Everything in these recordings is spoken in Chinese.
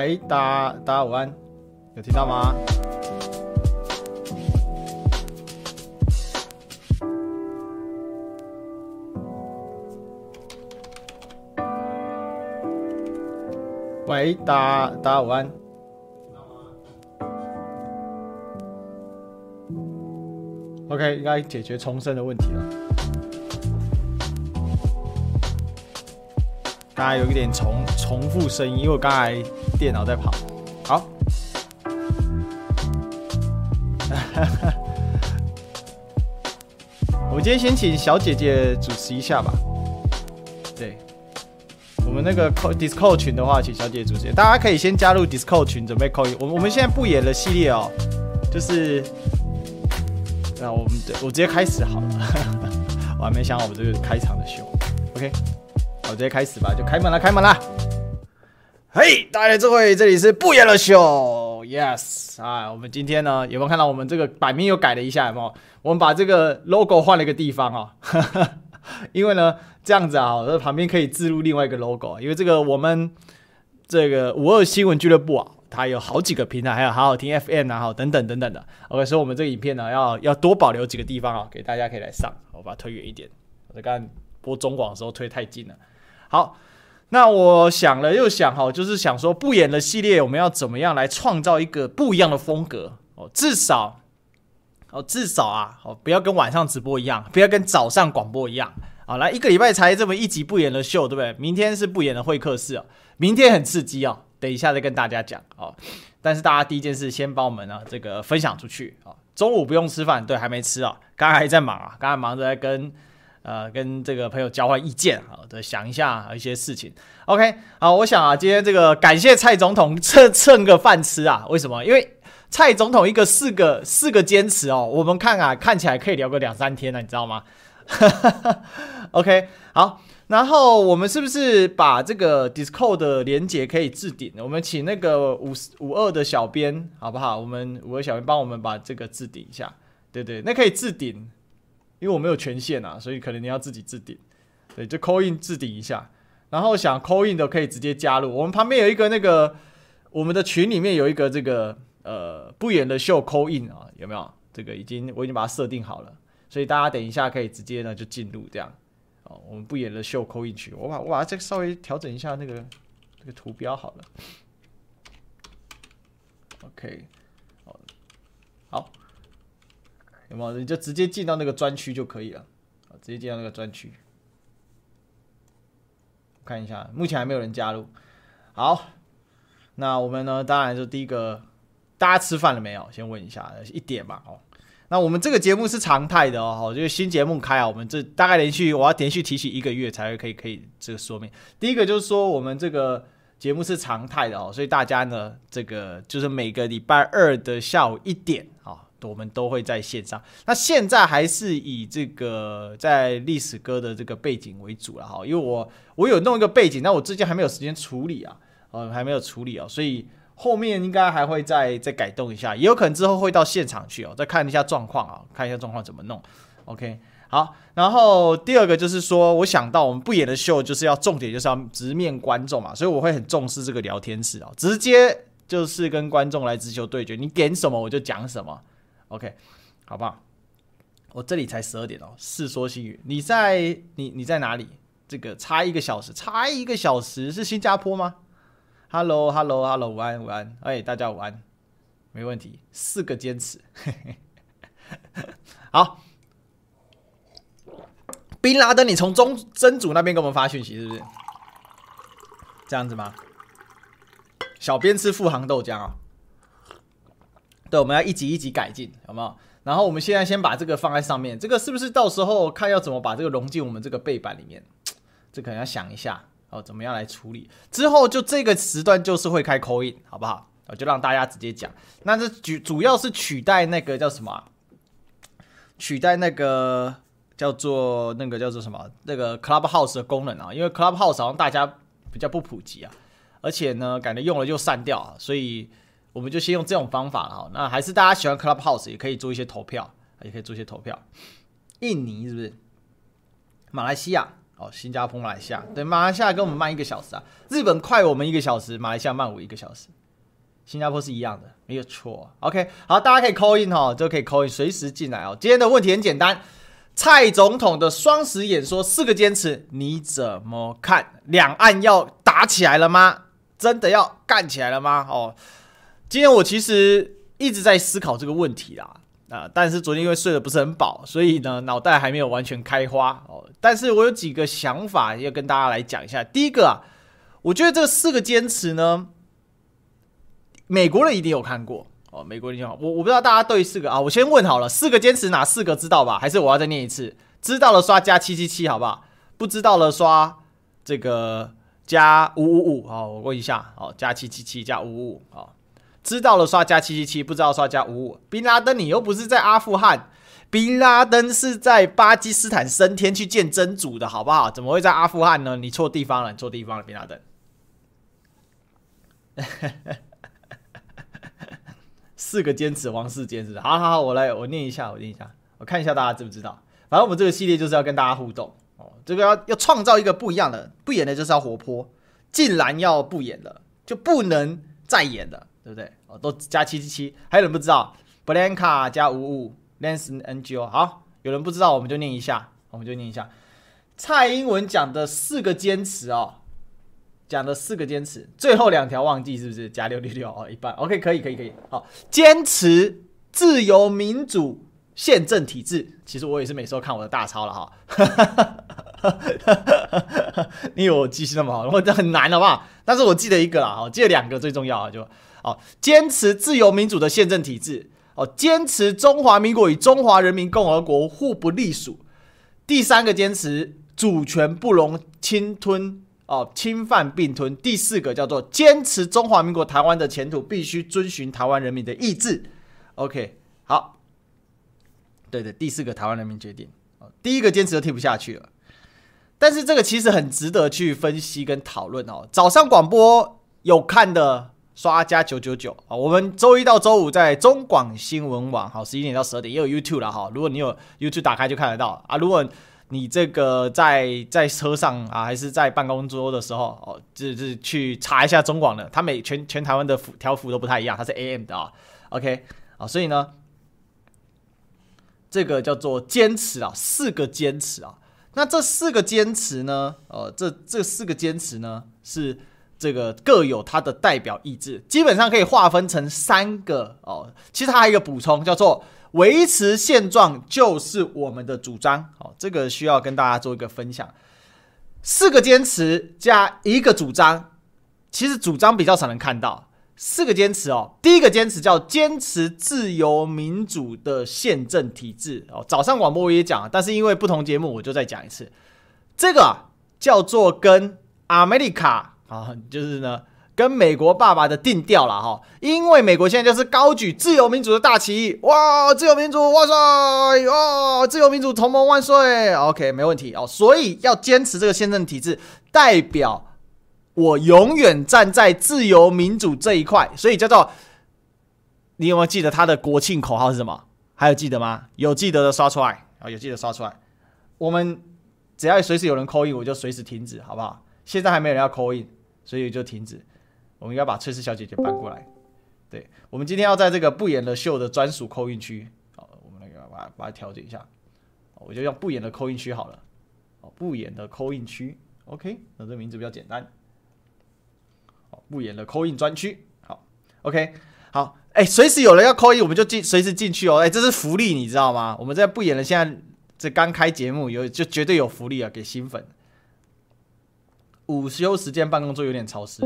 喂，大家大家午安，有听到吗？喂，大家大家午安。OK，应该解决重生的问题了。刚才有一点重重复声音，因为我刚才电脑在跑。好，我们今天先请小姐姐主持一下吧。对，我们那个 Discord 群的话，请小姐姐主持。大家可以先加入 Discord 群，准备扣一。我我们现在不演的系列哦，就是。那我们我直接开始好了，我还没想好我们这个开场的秀，OK，好，直接开始吧，就开门了，开门了。嘿，大家这位，这里是不演了秀，Yes，啊，我们今天呢有没有看到我们这个版面又改了一下，有没有？我们把这个 logo 换了一个地方啊、哦，因为呢这样子啊，这旁边可以置入另外一个 logo，因为这个我们这个五二新闻俱乐部啊。它有好几个平台，还有好好听 FM 啊，好等等等等的。OK，所以我们这个影片呢，要要多保留几个地方啊，给大家可以来上。我把它推远一点，我在刚播中广的时候推太近了。好，那我想了又想，哈，就是想说不演的系列，我们要怎么样来创造一个不一样的风格哦？至少哦，至少啊，哦，不要跟晚上直播一样，不要跟早上广播一样。好，来一个礼拜才这么一集不演的秀，对不对？明天是不演的会客室啊，明天很刺激哦。等一下再跟大家讲哦，但是大家第一件事先帮我们呢这个分享出去啊。中午不用吃饭，对，还没吃啊，刚才还在忙啊，刚才忙着在跟呃跟这个朋友交换意见啊，对，想一下一些事情。OK，好，我想啊，今天这个感谢蔡总统蹭蹭个饭吃啊，为什么？因为蔡总统一个四个四个坚持哦，我们看啊看起来可以聊个两三天了，你知道吗？OK，好。然后我们是不是把这个 Discord 的连接可以置顶？我们请那个五五二的小编好不好？我们五二小编帮我们把这个置顶一下。对对，那可以置顶，因为我没有权限啊，所以可能你要自己置顶。对，就扣印置顶一下。然后想扣印的可以直接加入。我们旁边有一个那个我们的群里面有一个这个呃不演的秀扣印啊，有没有？这个已经我已经把它设定好了，所以大家等一下可以直接呢就进入这样。哦我们不演的，秀扣印群。我把我把它再稍微调整一下那个这个图标好了。OK，好，好，有没有？你就直接进到那个专区就可以了。直接进到那个专区。看一下，目前还没有人加入。好，那我们呢？当然就第一个，大家吃饭了没有？先问一下，一点吧。哦。那我们这个节目是常态的哦，就是新节目开啊，我们这大概连续我要连续提起一个月才会可以可以这个说明。第一个就是说我们这个节目是常态的哦，所以大家呢这个就是每个礼拜二的下午一点啊，我们都会在线上。那现在还是以这个在历史歌的这个背景为主了哈，因为我我有弄一个背景，但我最近还没有时间处理啊，呃还没有处理啊，所以。后面应该还会再再改动一下，也有可能之后会到现场去哦，再看一下状况啊，看一下状况怎么弄。OK，好，然后第二个就是说，我想到我们不演的秀就是要重点就是要直面观众嘛，所以我会很重视这个聊天室啊，直接就是跟观众来直球对决，你点什么我就讲什么。OK，好不好？我这里才十二点哦，世说新语，你在你你在哪里？这个差一个小时，差一个小时是新加坡吗？Hello，Hello，Hello，午安，午安，哎，大家午安，没问题，四个坚持，好。宾拉登，你从中真主那边给我们发讯息是不是？这样子吗？小编吃富航豆浆啊。对，我们要一级一级改进，有没有？然后我们现在先把这个放在上面，这个是不是到时候看要怎么把这个融进我们这个背板里面？这可能要想一下。哦，怎么样来处理？之后就这个时段就是会开 call in，好不好？就让大家直接讲。那这主主要是取代那个叫什么？取代那个叫做那个叫做什么？那个 Clubhouse 的功能啊，因为 Clubhouse 好像大家比较不普及啊，而且呢，感觉用了就散掉啊，所以我们就先用这种方法了哈。那还是大家喜欢 Clubhouse，也可以做一些投票，也可以做一些投票。印尼是不是？马来西亚？哦，新加坡、马来西亚，对，马来西亚跟我们慢一个小时啊，日本快我们一个小时，马来西亚慢我一个小时，新加坡是一样的，没有错。OK，好，大家可以 call in 哈，就可以 call in，随时进来哦。今天的问题很简单，蔡总统的双十演说四个坚持，你怎么看？两岸要打起来了吗？真的要干起来了吗？哦，今天我其实一直在思考这个问题啦。啊！但是昨天因为睡得不是很饱，所以呢，脑袋还没有完全开花哦。但是我有几个想法要跟大家来讲一下。第一个啊，我觉得这四个坚持呢，美国人一定有看过哦。美国人好，我我不知道大家对四个啊，我先问好了，四个坚持哪四个知道吧？还是我要再念一次？知道了刷加七七七，好不好？不知道了刷这个加五五五，好，我问一下，好，加七七七加五五五，好。知道了刷加七七七，不知道刷加五五。宾拉登，你又不是在阿富汗，宾拉登是在巴基斯坦升天去见真主的，好不好？怎么会在阿富汗呢？你错地方了，你错地方了，宾拉登。四个坚持，王四坚持。好好好，我来，我念一下，我念一下，我看一下大家知不知道。反正我们这个系列就是要跟大家互动哦，这个要要创造一个不一样的，不演的就是要活泼，竟然要不演了，就不能再演了。对不对？哦，都加七七七，还有人不知道？Blanca 加五五，Lance NGO。好，有人不知道，我们就念一下，我们就念一下。蔡英文讲的四个坚持哦，讲的四个坚持，最后两条忘记是不是？加六六六哦，一半。OK，可以，可以，可以。好，坚持自由民主宪政体制。其实我也是每次都看我的大抄了哈。你以为我记性那么好？我这很难好不好？但是我记得一个啦，我，记得两个最重要啊，就。哦，坚持自由民主的宪政体制。哦，坚持中华民国与中华人民共和国互不隶属。第三个坚持主权不容侵吞，哦，侵犯并吞。第四个叫做坚持中华民国台湾的前途必须遵循台湾人民的意志。OK，好，对对，第四个台湾人民决定。哦，第一个坚持都听不下去了，但是这个其实很值得去分析跟讨论哦。早上广播有看的。刷加九九九啊！我们周一到周五在中广新闻网，好，十一点到十二点也有 YouTube 了哈。如果你有 YouTube 打开就看得到啊。如果你这个在在车上啊，还是在办公桌的时候哦，就是去查一下中广的，它每全全台湾的幅条幅都不太一样，它是 AM 的啊。OK 啊，所以呢，这个叫做坚持啊，四个坚持啊。那这四个坚持呢，呃，这这四个坚持呢是。这个各有它的代表意志，基本上可以划分成三个哦。其实它还有一个补充，叫做维持现状就是我们的主张。哦，这个需要跟大家做一个分享。四个坚持加一个主张，其实主张比较少能看到。四个坚持哦，第一个坚持叫坚持自由民主的宪政体制哦。早上广播我也讲，但是因为不同节目，我就再讲一次。这个叫做跟 America。啊，就是呢，跟美国爸爸的定调了哈，因为美国现在就是高举自由民主的大旗，哇，自由民主万岁，哇，自由民主同盟万岁，OK，没问题哦，所以要坚持这个宪政体制，代表我永远站在自由民主这一块，所以叫做，你有没有记得他的国庆口号是什么？还有记得吗？有记得的刷出来啊，有记得刷出来，我们只要随时有人 call in，我就随时停止，好不好？现在还没有人要 call in。所以就停止，我们应该把翠丝小姐姐搬过来。对，我们今天要在这个不演的秀的专属扣印区，好，我们那个把把它调整一下，我就用不演的扣印区好了。哦，不演的扣印区，OK，那这名字比较简单。好，不演的扣印专区，好，OK，好，哎，随时有人要扣印，我们就进，随时进去哦。哎，这是福利，你知道吗？我们在不演了，现在这刚开节目有就绝对有福利啊，给新粉。午休时间办公桌有点潮湿，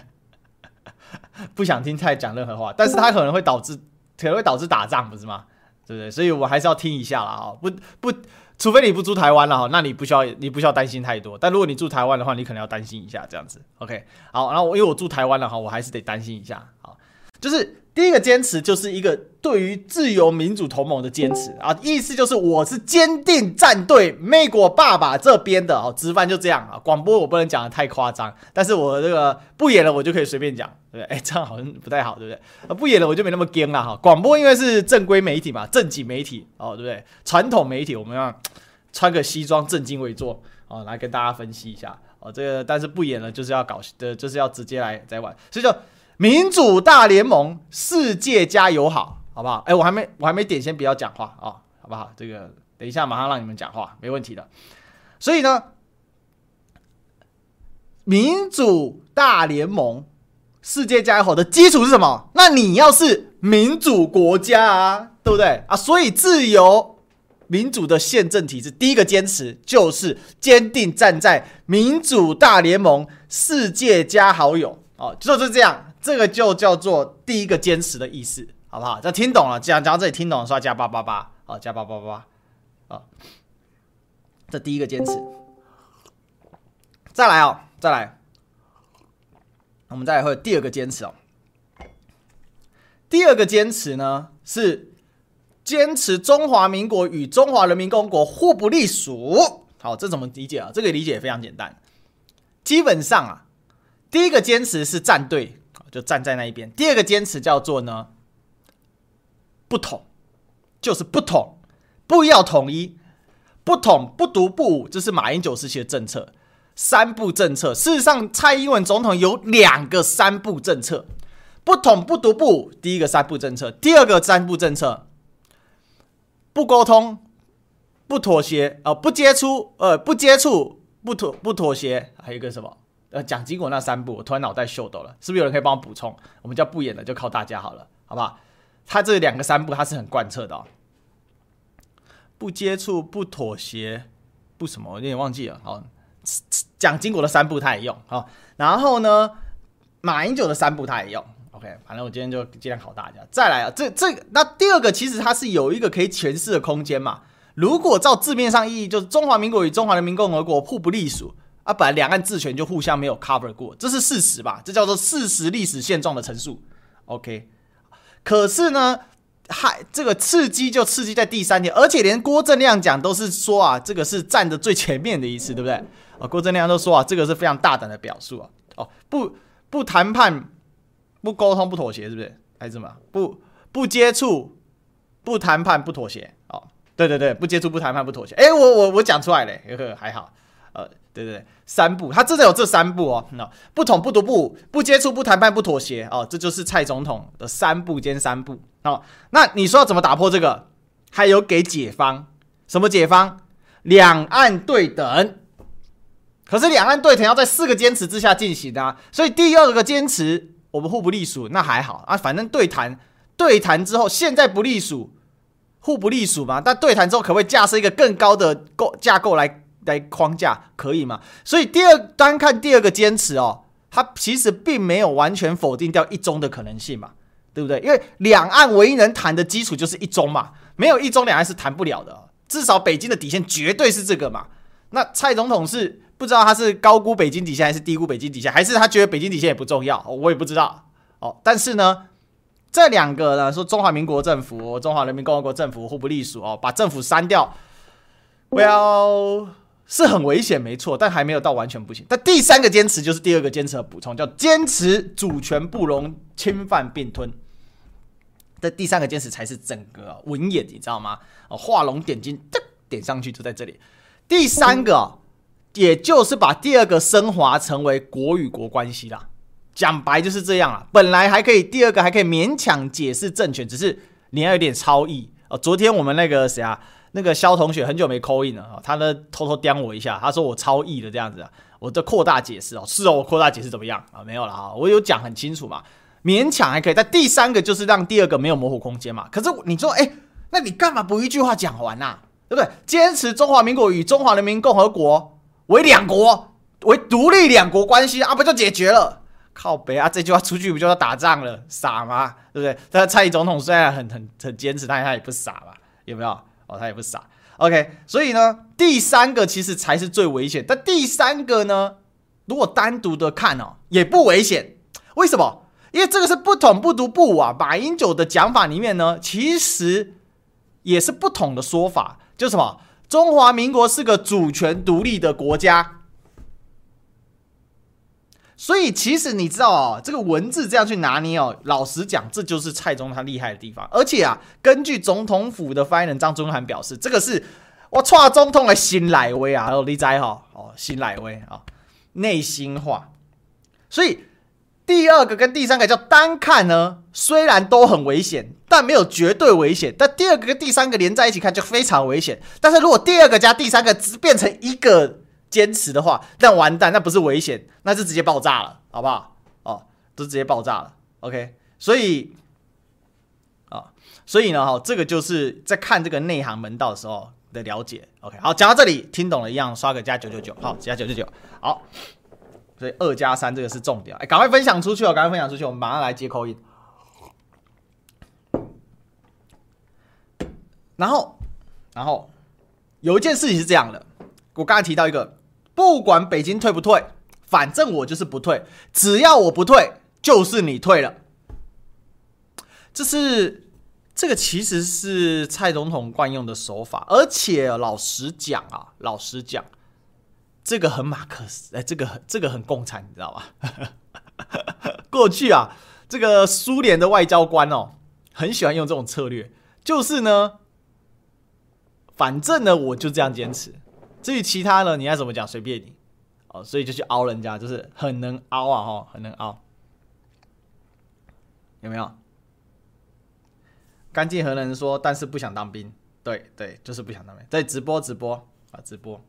不想听太讲任何话，但是他可能会导致可能会导致打仗，不是吗？对不对？所以我还是要听一下啦，哈，不不，除非你不住台湾了哈，那你不需要你不需要担心太多。但如果你住台湾的话，你可能要担心一下这样子。OK，好，然后因为我住台湾了哈，我还是得担心一下，好，就是。第一个坚持就是一个对于自由民主同盟的坚持啊，意思就是我是坚定站队美国爸爸这边的哦。直翻就这样啊，广播我不能讲得太夸张，但是我这个不演了，我就可以随便讲，对不对？哎，这样好像不太好，对不对？啊，不演了，我就没那么僵了哈。广播因为是正规媒体嘛，正经媒体哦，对不对？传统媒体我们要穿个西装正襟危坐哦，来跟大家分析一下哦。这个但是不演了，就是要搞的，就是要直接来再玩。所以就民主大联盟，世界加油好，好不好？哎，我还没我还没点，先不要讲话啊、好不好？这个等一下马上让你们讲话，没问题的。所以呢，民主大联盟，世界加油好的基础是什么？那你要是民主国家啊，对不对啊？所以自由。民主的宪政体制，第一个坚持就是坚定站在民主大联盟世界加好友哦，就是这样，这个就叫做第一个坚持的意思，好不好？这听懂了，讲讲到这里听懂了，说加八八八，好，加八八八，啊，这第一个坚持，再来哦，再来，我们再来会第二个坚持哦，第二个坚持呢是。坚持中华民国与中华人民共和国互不隶属。好，这怎么理解啊？这个理解也非常简单。基本上啊，第一个坚持是站队，就站在那一边。第二个坚持叫做呢，不统，就是不统，不要统一，不统不独不武，这是马英九时期的政策。三不政策，事实上，蔡英文总统有两个三不政策：不统不独不武，第一个三不政策，第二个三不政策。不沟通，不妥协，呃，不接触，呃，不接触，不妥，不妥协，还有一个什么？呃，蒋经国那三步，我突然脑袋秀逗了，是不是有人可以帮我补充？我们叫不演的，就靠大家好了，好不好？他这两个三步，他是很贯彻的哦。不接触，不妥协，不什么？我有点忘记了。好，蒋经国的三步他也用，好，然后呢，马英九的三步他也用。OK，反正我今天就尽量考大家。再来啊，这这那第二个其实它是有一个可以诠释的空间嘛。如果照字面上意义，就是中华民国与中华人民共和国互不隶属啊，本来两岸治权就互相没有 cover 过，这是事实吧？这叫做事实历史现状的陈述。OK，可是呢，还这个刺激就刺激在第三点，而且连郭正亮讲都是说啊，这个是站的最前面的一次，对不对？啊，郭正亮都说啊，这个是非常大胆的表述啊。哦，不不谈判。不沟通不妥协是不是？还是什么？不不接触，不谈判不妥协。哦，对对对，不接触不谈判不妥协。哎，我我我讲出来了，呵呵，还好。对对，三步，他真的有这三步哦。那不统不独不不接触不谈判不妥协。哦，这就是蔡总统的三步兼三步。哦，那你说要怎么打破这个？还有给解方，什么解方？两岸对等。可是两岸对等要在四个坚持之下进行啊，所以第二个坚持。我们互不隶属，那还好啊，反正对谈，对谈之后，现在不隶属，互不隶属嘛。但对谈之后，可不可以架设一个更高的构架构来来框架，可以吗？所以第二单看第二个坚持哦，它其实并没有完全否定掉一中的可能性嘛，对不对？因为两岸唯一能谈的基础就是一中嘛，没有一中两岸是谈不了的。至少北京的底线绝对是这个嘛。那蔡总统是？不知道他是高估北京底线还是低估北京底线，还是他觉得北京底线也不重要，我也不知道哦。但是呢，这两个呢，说中华民国政府、中华人民共和国政府互不隶属哦，把政府删掉，Well 是很危险，没错，但还没有到完全不行。但第三个坚持就是第二个坚持的补充，叫坚持主权不容侵犯并吞。这第三个坚持才是整个文眼，你知道吗？哦，画龙点睛，点上去就在这里。第三个。也就是把第二个升华成为国与国关系啦，讲白就是这样啊。本来还可以，第二个还可以勉强解释政权，只是你要有点超意哦。昨天我们那个谁啊，那个肖同学很久没扣印了啊，他呢偷偷刁我一下，他说我超译的这样子啊，我的扩大解释哦，是哦，我扩大解释怎么样啊？没有了啊，我有讲很清楚嘛，勉强还可以。但第三个就是让第二个没有模糊空间嘛。可是你说，哎，那你干嘛不一句话讲完呐？对不对？坚持中华民国与中华人民共和国。为两国，为独立两国关系啊，不就解决了？靠北啊，这句话出去不就要打仗了？傻吗？对不对？但蔡总统虽然很很很坚持，但他也不傻吧？有没有？哦，他也不傻。OK，所以呢，第三个其实才是最危险。但第三个呢，如果单独的看哦，也不危险。为什么？因为这个是不统不独不武啊。马英九的讲法里面呢，其实也是不同的说法，就什么？中华民国是个主权独立的国家，所以其实你知道哦，这个文字这样去拿捏哦，老实讲，这就是蔡中他厉害的地方。而且啊，根据总统府的发言人张忠涵表示，这个是我错总统的心来威啊，哦，你知哈？哦，心来威啊，内心话。所以第二个跟第三个叫单看呢，虽然都很危险，但没有绝对危险。但第二个跟第三个连在一起看就非常危险。但是如果第二个加第三个只变成一个坚持的话，那完蛋，那不是危险，那是直接爆炸了，好不好？哦，都直接爆炸了。OK，所以啊。所以呢，哈，这个就是在看这个内行门道的时候的了解。OK，好，讲到这里，听懂了一样，刷个加九九九，好，加九九九，好。所以二加三这个是重点，哎，赶快分享出去哦，赶快分享出去，我们马上来接 call in。然后，然后有一件事情是这样的，我刚才提到一个，不管北京退不退，反正我就是不退，只要我不退，就是你退了，这是。这个其实是蔡总统惯用的手法，而且老实讲啊，老实讲，这个很马克思，哎，这个这个很共产，你知道吧？过去啊，这个苏联的外交官哦，很喜欢用这种策略，就是呢，反正呢，我就这样坚持，至于其他的，你爱怎么讲随便你哦，所以就去凹人家，就是很能凹啊，哈，很能凹，有没有？干净和人说，但是不想当兵。对对，就是不想当兵。对，直播直播啊，直播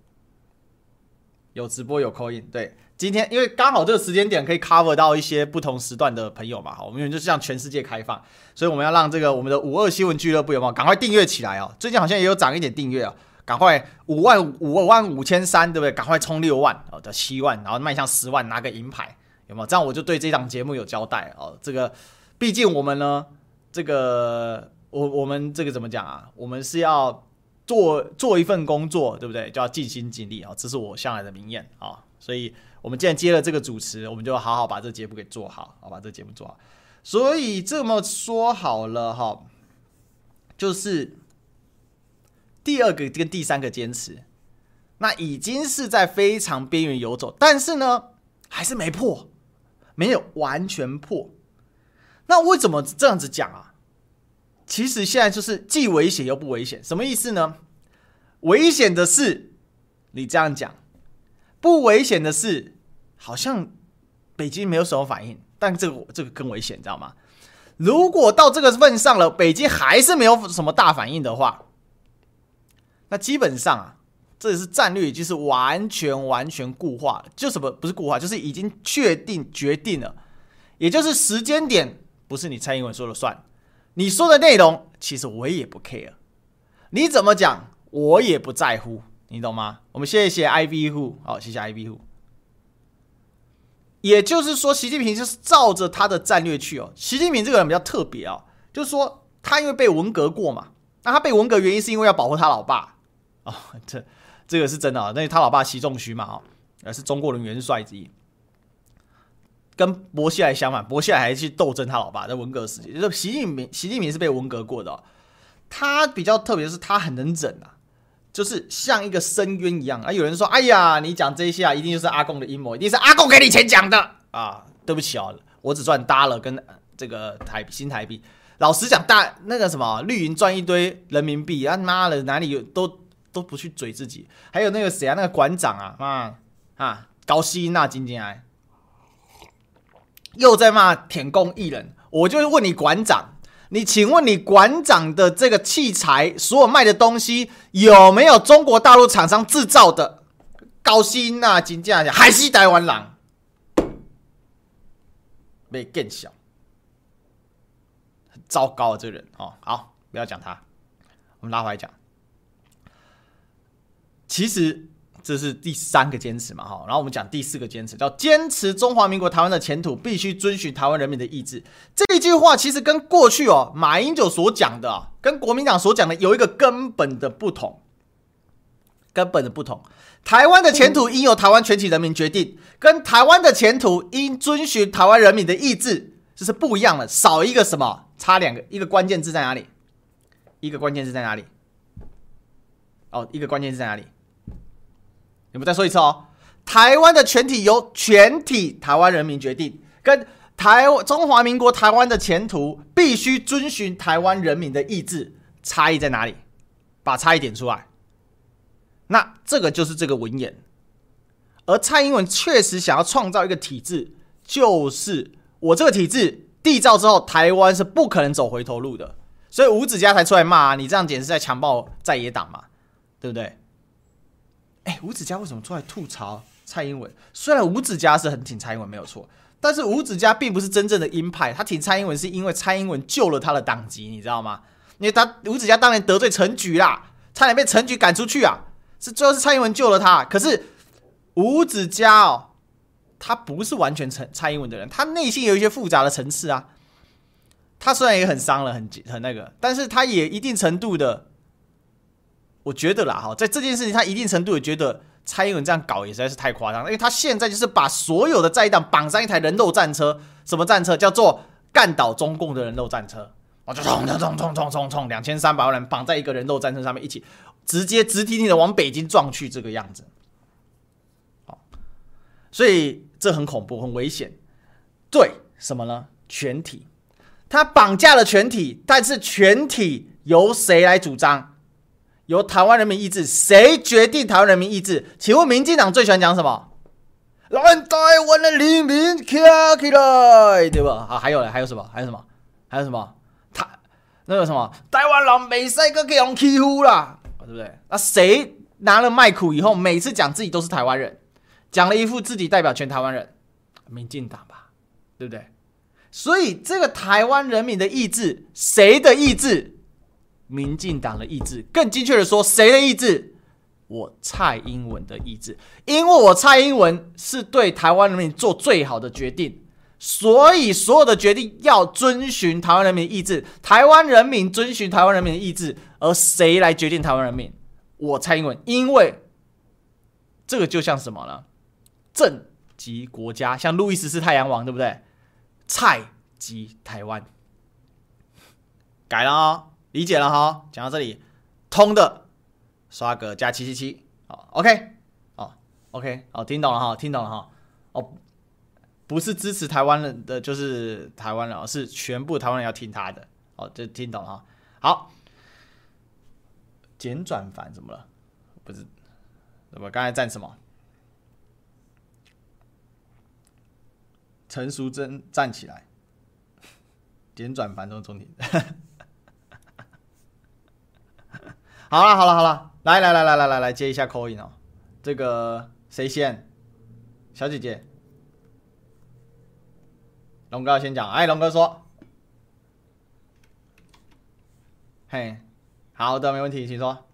有直播有 call in。对，今天因为刚好这个时间点可以 cover 到一些不同时段的朋友嘛，好，我们就是向全世界开放，所以我们要让这个我们的五二新闻俱乐部有没有赶快订阅起来哦？最近好像也有涨一点订阅啊，赶快五万五万五千三，对不对？赶快冲六万哦，到七万，然后迈向十万，拿个银牌，有没有？这样我就对这档节目有交代哦。这个毕竟我们呢。这个我我们这个怎么讲啊？我们是要做做一份工作，对不对？就要尽心尽力啊！这是我向来的名言啊！所以，我们既然接了这个主持，我们就好好把这节目给做好，好把这节目做好。所以这么说好了哈，就是第二个跟第三个坚持，那已经是在非常边缘游走，但是呢，还是没破，没有完全破。那为什么这样子讲啊？其实现在就是既危险又不危险，什么意思呢？危险的是你这样讲，不危险的是好像北京没有什么反应，但这个这个更危险，你知道吗？如果到这个份上了，北京还是没有什么大反应的话，那基本上啊，这也是战略，就是完全完全固化了，就什么不是固化，就是已经确定决定了，也就是时间点。不是你蔡英文说了算，你说的内容其实我也不 care，你怎么讲我也不在乎，你懂吗？我们谢谢 I V 户好，谢谢 I V 户。也就是说，习近平就是照着他的战略去哦。习近平这个人比较特别哦，就是说他因为被文革过嘛，那他被文革原因是因为要保护他老爸哦，这这个是真的啊，那他老爸习仲勋嘛，哦，是中国人元帅之一。跟薄熙来相反，薄熙来还去斗争他老爸在文革时期。就是习近平，习近平是被文革过的哦。他比较特别是，他很能整啊，就是像一个深渊一样啊。有人说：“哎呀，你讲这些啊，一定就是阿共的阴谋，一定是阿共给你钱讲的啊。”对不起哦，我只赚大了跟这个台新台币。老实讲，大那个什么绿营赚一堆人民币啊，妈的哪里有都都不去追自己。还有那个谁啊，那个馆长啊，啊啊高希那今天来。又在骂舔共艺人，我就问你馆长，你请问你馆长的这个器材，所有卖的东西有没有中国大陆厂商制造的？高薪呐，金价还是台湾人，没更小，糟糕啊，这人哦，好，不要讲他，我们拉回来讲，其实。这是第三个坚持嘛，哈，然后我们讲第四个坚持，叫坚持中华民国台湾的前途必须遵循台湾人民的意志。这一句话其实跟过去哦马英九所讲的，跟国民党所讲的有一个根本的不同，根本的不同。台湾的前途应由台湾全体人民决定，跟台湾的前途应遵循台湾人民的意志，这是不一样的。少一个什么？差两个，一个关键字在哪里？一个关键字在哪里？哦，一个关键字在哪里？你们再说一次哦，台湾的全体由全体台湾人民决定，跟台中华民国台湾的前途必须遵循台湾人民的意志，差异在哪里？把差异点出来。那这个就是这个文言。而蔡英文确实想要创造一个体制，就是我这个体制缔造之后，台湾是不可能走回头路的。所以吴子嘉才出来骂啊，你这样简直是在强暴在野党嘛，对不对？哎，吴子嘉为什么出来吐槽蔡英文？虽然吴子嘉是很挺蔡英文没有错，但是吴子嘉并不是真正的鹰派，他挺蔡英文是因为蔡英文救了他的党籍，你知道吗？因为他吴子嘉当年得罪陈菊啦，差点被陈菊赶出去啊，是最后是蔡英文救了他。可是吴子嘉哦，他不是完全陈蔡英文的人，他内心有一些复杂的层次啊。他虽然也很伤了，很很那个，但是他也一定程度的。我觉得啦，哈，在这件事情，他一定程度也觉得蔡英文这样搞也实在是太夸张，因为他现在就是把所有的在党绑上一台人肉战车，什么战车叫做干倒中共的人肉战车，我就冲冲冲冲冲冲冲，两千三百万人绑在一个人肉战车上面，一起直接直挺挺的往北京撞去，这个样子，好，所以这很恐怖，很危险。对，什么呢？全体，他绑架了全体，但是全体由谁来主张？由台湾人民意志，谁决定台湾人民意志？请问民进党最喜欢讲什么？让台湾的黎明站起来，对吧？啊，还有呢？还有什么？还有什么？还有什么？台那个什么？台湾人没使搁给人欺负啦，对不对？那谁拿了麦克以后，每次讲自己都是台湾人，讲了一副自己代表全台湾人，民进党吧，对不对？所以这个台湾人民的意志，谁的意志？民进党的意志，更精确的说，谁的意志？我蔡英文的意志，因为我蔡英文是对台湾人民做最好的决定，所以所有的决定要遵循台湾人民的意志，台湾人民遵循台湾人民的意志，而谁来决定台湾人民？我蔡英文，因为这个就像什么呢？政及国家，像路易十四太阳王，对不对？蔡及台湾，改了哦。理解了哈，讲到这里，通的刷个加七七七，好，OK，哦，OK，哦，听懂了哈，听懂了哈，哦，不是支持台湾人的就是台湾人，是全部台湾人要听他的，哦，这听懂了哈，好，简转繁怎么了？不是，我刚才站什么？陈淑贞站起来，简转繁都是中庭。好了好了好了，来来来来来来来接一下 call in 哦，这个谁先？小姐姐，龙哥先讲。哎，龙哥说，嘿，好的，没问题，请说。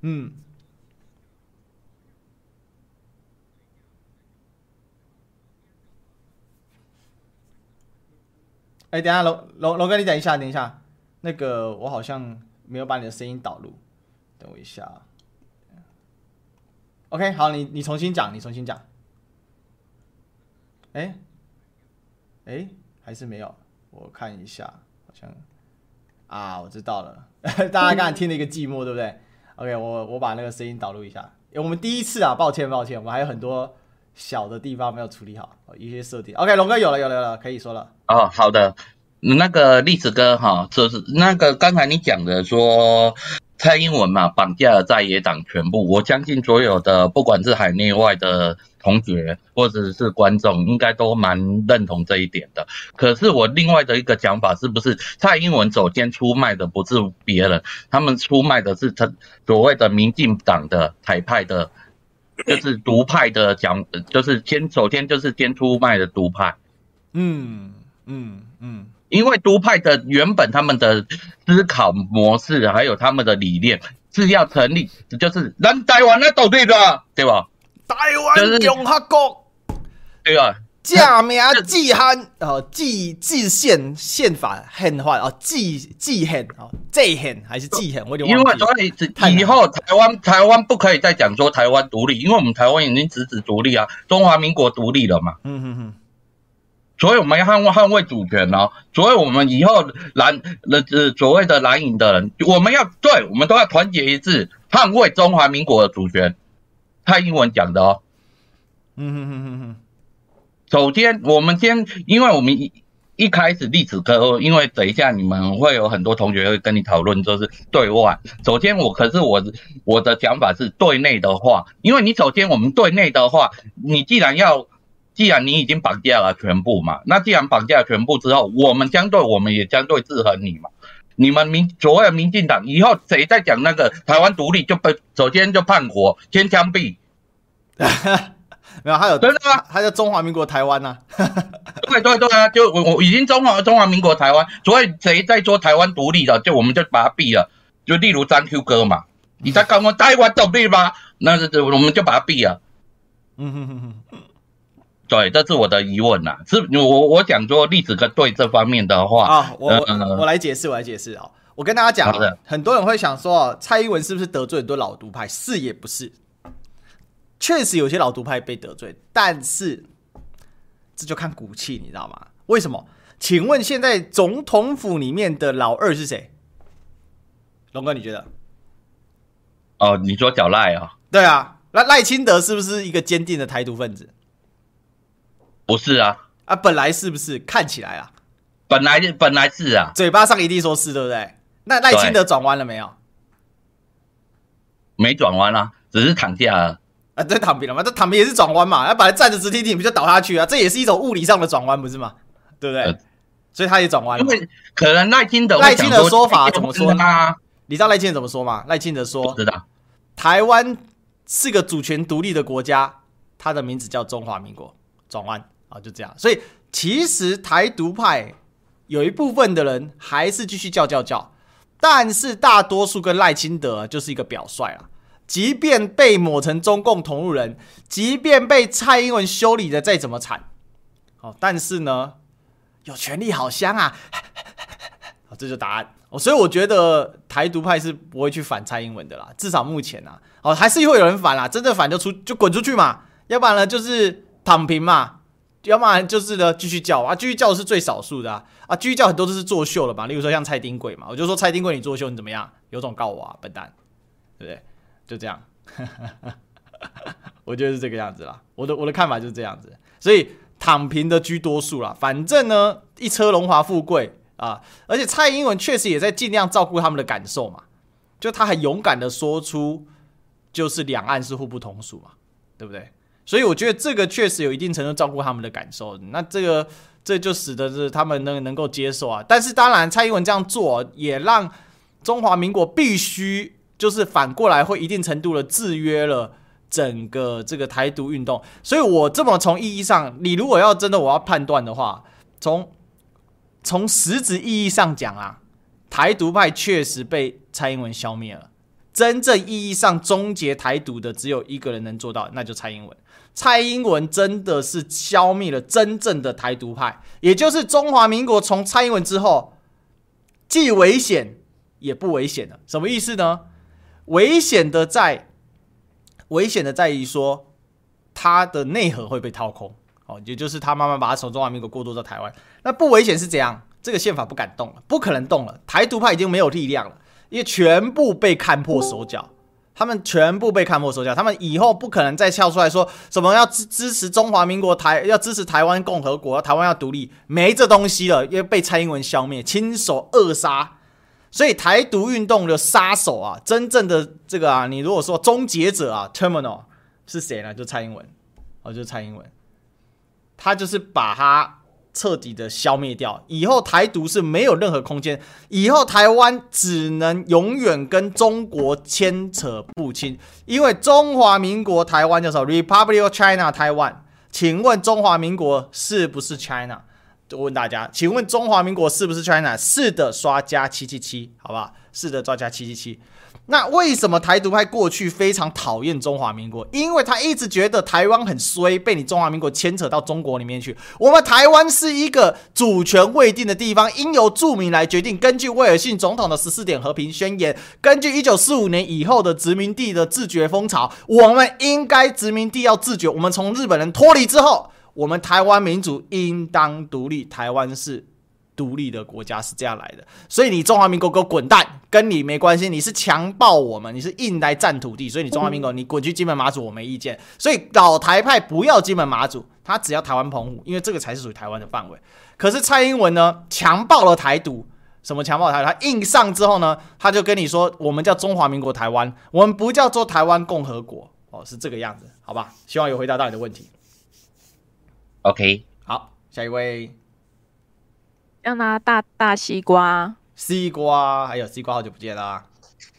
嗯。哎，等下，龙龙龙哥，你等一下，等一下，那个我好像没有把你的声音导入，等我一下。OK，好，你你重新讲，你重新讲。哎，哎，还是没有，我看一下，好像啊，我知道了，大家刚才听了一个寂寞，对不对？OK，我我把那个声音导入一下。我们第一次啊，抱歉抱歉，我们还有很多小的地方没有处理好，一些设定。OK，龙哥有了有了有了，可以说了。哦，好的，那个栗子哥哈，就是那个刚才你讲的说蔡英文嘛，绑架了在野党全部，我相信所有的不管是海内外的同学或者是观众，应该都蛮认同这一点的。可是我另外的一个讲法，是不是蔡英文首先出卖的不是别人，他们出卖的是他所谓的民进党的台派的，就是独派的讲，就是先首先就是先出卖的独派，嗯。嗯嗯，因为独派的原本他们的思考模式还有他们的理念是要成立，就是让台湾来独立的，对吧？台湾共和国，对吧？假名纪汉哦，纪纪宪宪法宪法哦，纪纪宪哦，这宪还是纪宪？我有点忘。因为所以以后台湾台湾不可以再讲说台湾独立，因为我们台湾已经直指独立啊，中华民国独立了嘛。嗯哼哼。所以我们要捍卫捍卫主权哦，所以我们以后蓝呃所谓的蓝营的人，我们要对，我们都要团结一致，捍卫中华民国的主权。蔡英文讲的哦，嗯哼哼哼哼，首先我们先，因为我们一一开始历史课，因为等一下你们会有很多同学会跟你讨论，就是对外。首先我可是我我的想法是对内的话，因为你首先我们对内的话，你既然要，既然你已经绑架了全部嘛，那既然绑架了全部之后，我们相对我们也相对制衡你嘛。你们民所谓的民进党以后谁再讲那个台湾独立，就被首先就叛国，先枪毙。没有，还有对的啊，还有中华民国台湾呐、啊。对对对啊，就我我已经中华中华民国台湾，所以谁在说台湾独立的，就我们就把他毙了。就例如张 Q 哥嘛，你在搞我台湾独立吗？那是我们就把他毙了。嗯哼哼哼。对，这是我的疑问呐。是我我讲说历史跟对这方面的话啊，我我、呃、我来解释，我来解释啊。我跟大家讲、啊，很多人会想说，蔡英文是不是得罪很多老独派？是也不是。确实有些老独派被得罪，但是这就看骨气，你知道吗？为什么？请问现在总统府里面的老二是谁？龙哥，你觉得？哦，你说小赖啊？对啊，那赖清德是不是一个坚定的台独分子？不是啊，啊，本来是不是？看起来啊，本来本来是啊，嘴巴上一定说是，对不对？那赖清德转弯了没有？没转弯啊，只是躺下了。啊，对，躺平了嘛？这躺平也是转弯嘛？他本来站着直挺挺，不就倒下去啊？这也是一种物理上的转弯，不是吗？对不对？呃、所以他也转弯了。因为可能赖清德赖清德说法怎么说呢？你知道赖清德怎么说吗？赖清德说：“知道，台湾是个主权独立的国家，它的名字叫中华民国。”转弯啊，就这样。所以其实台独派有一部分的人还是继续叫叫叫，但是大多数跟赖清德就是一个表率啊。即便被抹成中共同路人，即便被蔡英文修理的再怎么惨，哦，但是呢，有权利好香啊！好，这就答案。哦，所以我觉得台独派是不会去反蔡英文的啦，至少目前啊，哦，还是会有人反啦，真的反就出就滚出去嘛，要不然呢就是躺平嘛，要不然就是呢继续叫啊，继续叫是最少数的啊，啊，继续叫很多都是作秀了嘛，例如说像蔡丁贵嘛，我就说蔡丁贵你作秀你怎么样？有种告我啊，笨蛋，对不对？就这样，我觉得是这个样子啦。我的我的看法就是这样子，所以躺平的居多数啦。反正呢，一车荣华富贵啊，而且蔡英文确实也在尽量照顾他们的感受嘛。就他很勇敢的说出，就是两岸是互不统属嘛，对不对？所以我觉得这个确实有一定程度照顾他们的感受。那这个这就使得是他们能能够接受啊。但是当然，蔡英文这样做也让中华民国必须。就是反过来会一定程度的制约了整个这个台独运动，所以我这么从意义上，你如果要真的我要判断的话，从从实质意义上讲啊，台独派确实被蔡英文消灭了。真正意义上终结台独的只有一个人能做到，那就蔡英文。蔡英文真的是消灭了真正的台独派，也就是中华民国从蔡英文之后，既危险也不危险了。什么意思呢？危险的在，危险的在于说，他的内核会被掏空，哦，也就是他慢慢把他从中华民国过渡到台湾。那不危险是怎样？这个宪法不敢动了，不可能动了。台独派已经没有力量了，因为全部被看破手脚，他们全部被看破手脚，他们以后不可能再跳出来说什么要支支持中华民国台，要支持台湾共和国，台湾要独立，没这东西了，因为被蔡英文消灭，亲手扼杀。所以台独运动的杀手啊，真正的这个啊，你如果说终结者啊，terminal 是谁呢？就蔡英文，哦，就蔡英文，他就是把他彻底的消灭掉，以后台独是没有任何空间，以后台湾只能永远跟中国牵扯不清，因为中华民国台湾叫什么？Republic of China 台湾请问中华民国是不是 China？我问大家，请问中华民国是不是 China？是的，刷加七七七，好不好？是的，刷加七七七。那为什么台独派过去非常讨厌中华民国？因为他一直觉得台湾很衰，被你中华民国牵扯到中国里面去。我们台湾是一个主权未定的地方，应由住民来决定。根据威尔逊总统的十四点和平宣言，根据一九四五年以后的殖民地的自决风潮，我们应该殖民地要自觉。我们从日本人脱离之后。我们台湾民主应当独立，台湾是独立的国家，是这样来的。所以你中华民国给我滚蛋，跟你没关系。你是强暴我们，你是硬来占土地，所以你中华民国你滚去金门马祖，我没意见。所以老台派不要金门马祖，他只要台湾澎湖，因为这个才是属于台湾的范围。可是蔡英文呢，强暴了台独，什么强暴台独？他硬上之后呢，他就跟你说，我们叫中华民国台湾，我们不叫做台湾共和国哦，是这个样子，好吧？希望有回答到你的问题。OK，好，下一位，加拿大大西瓜，西瓜，还有西瓜，好久不见啦。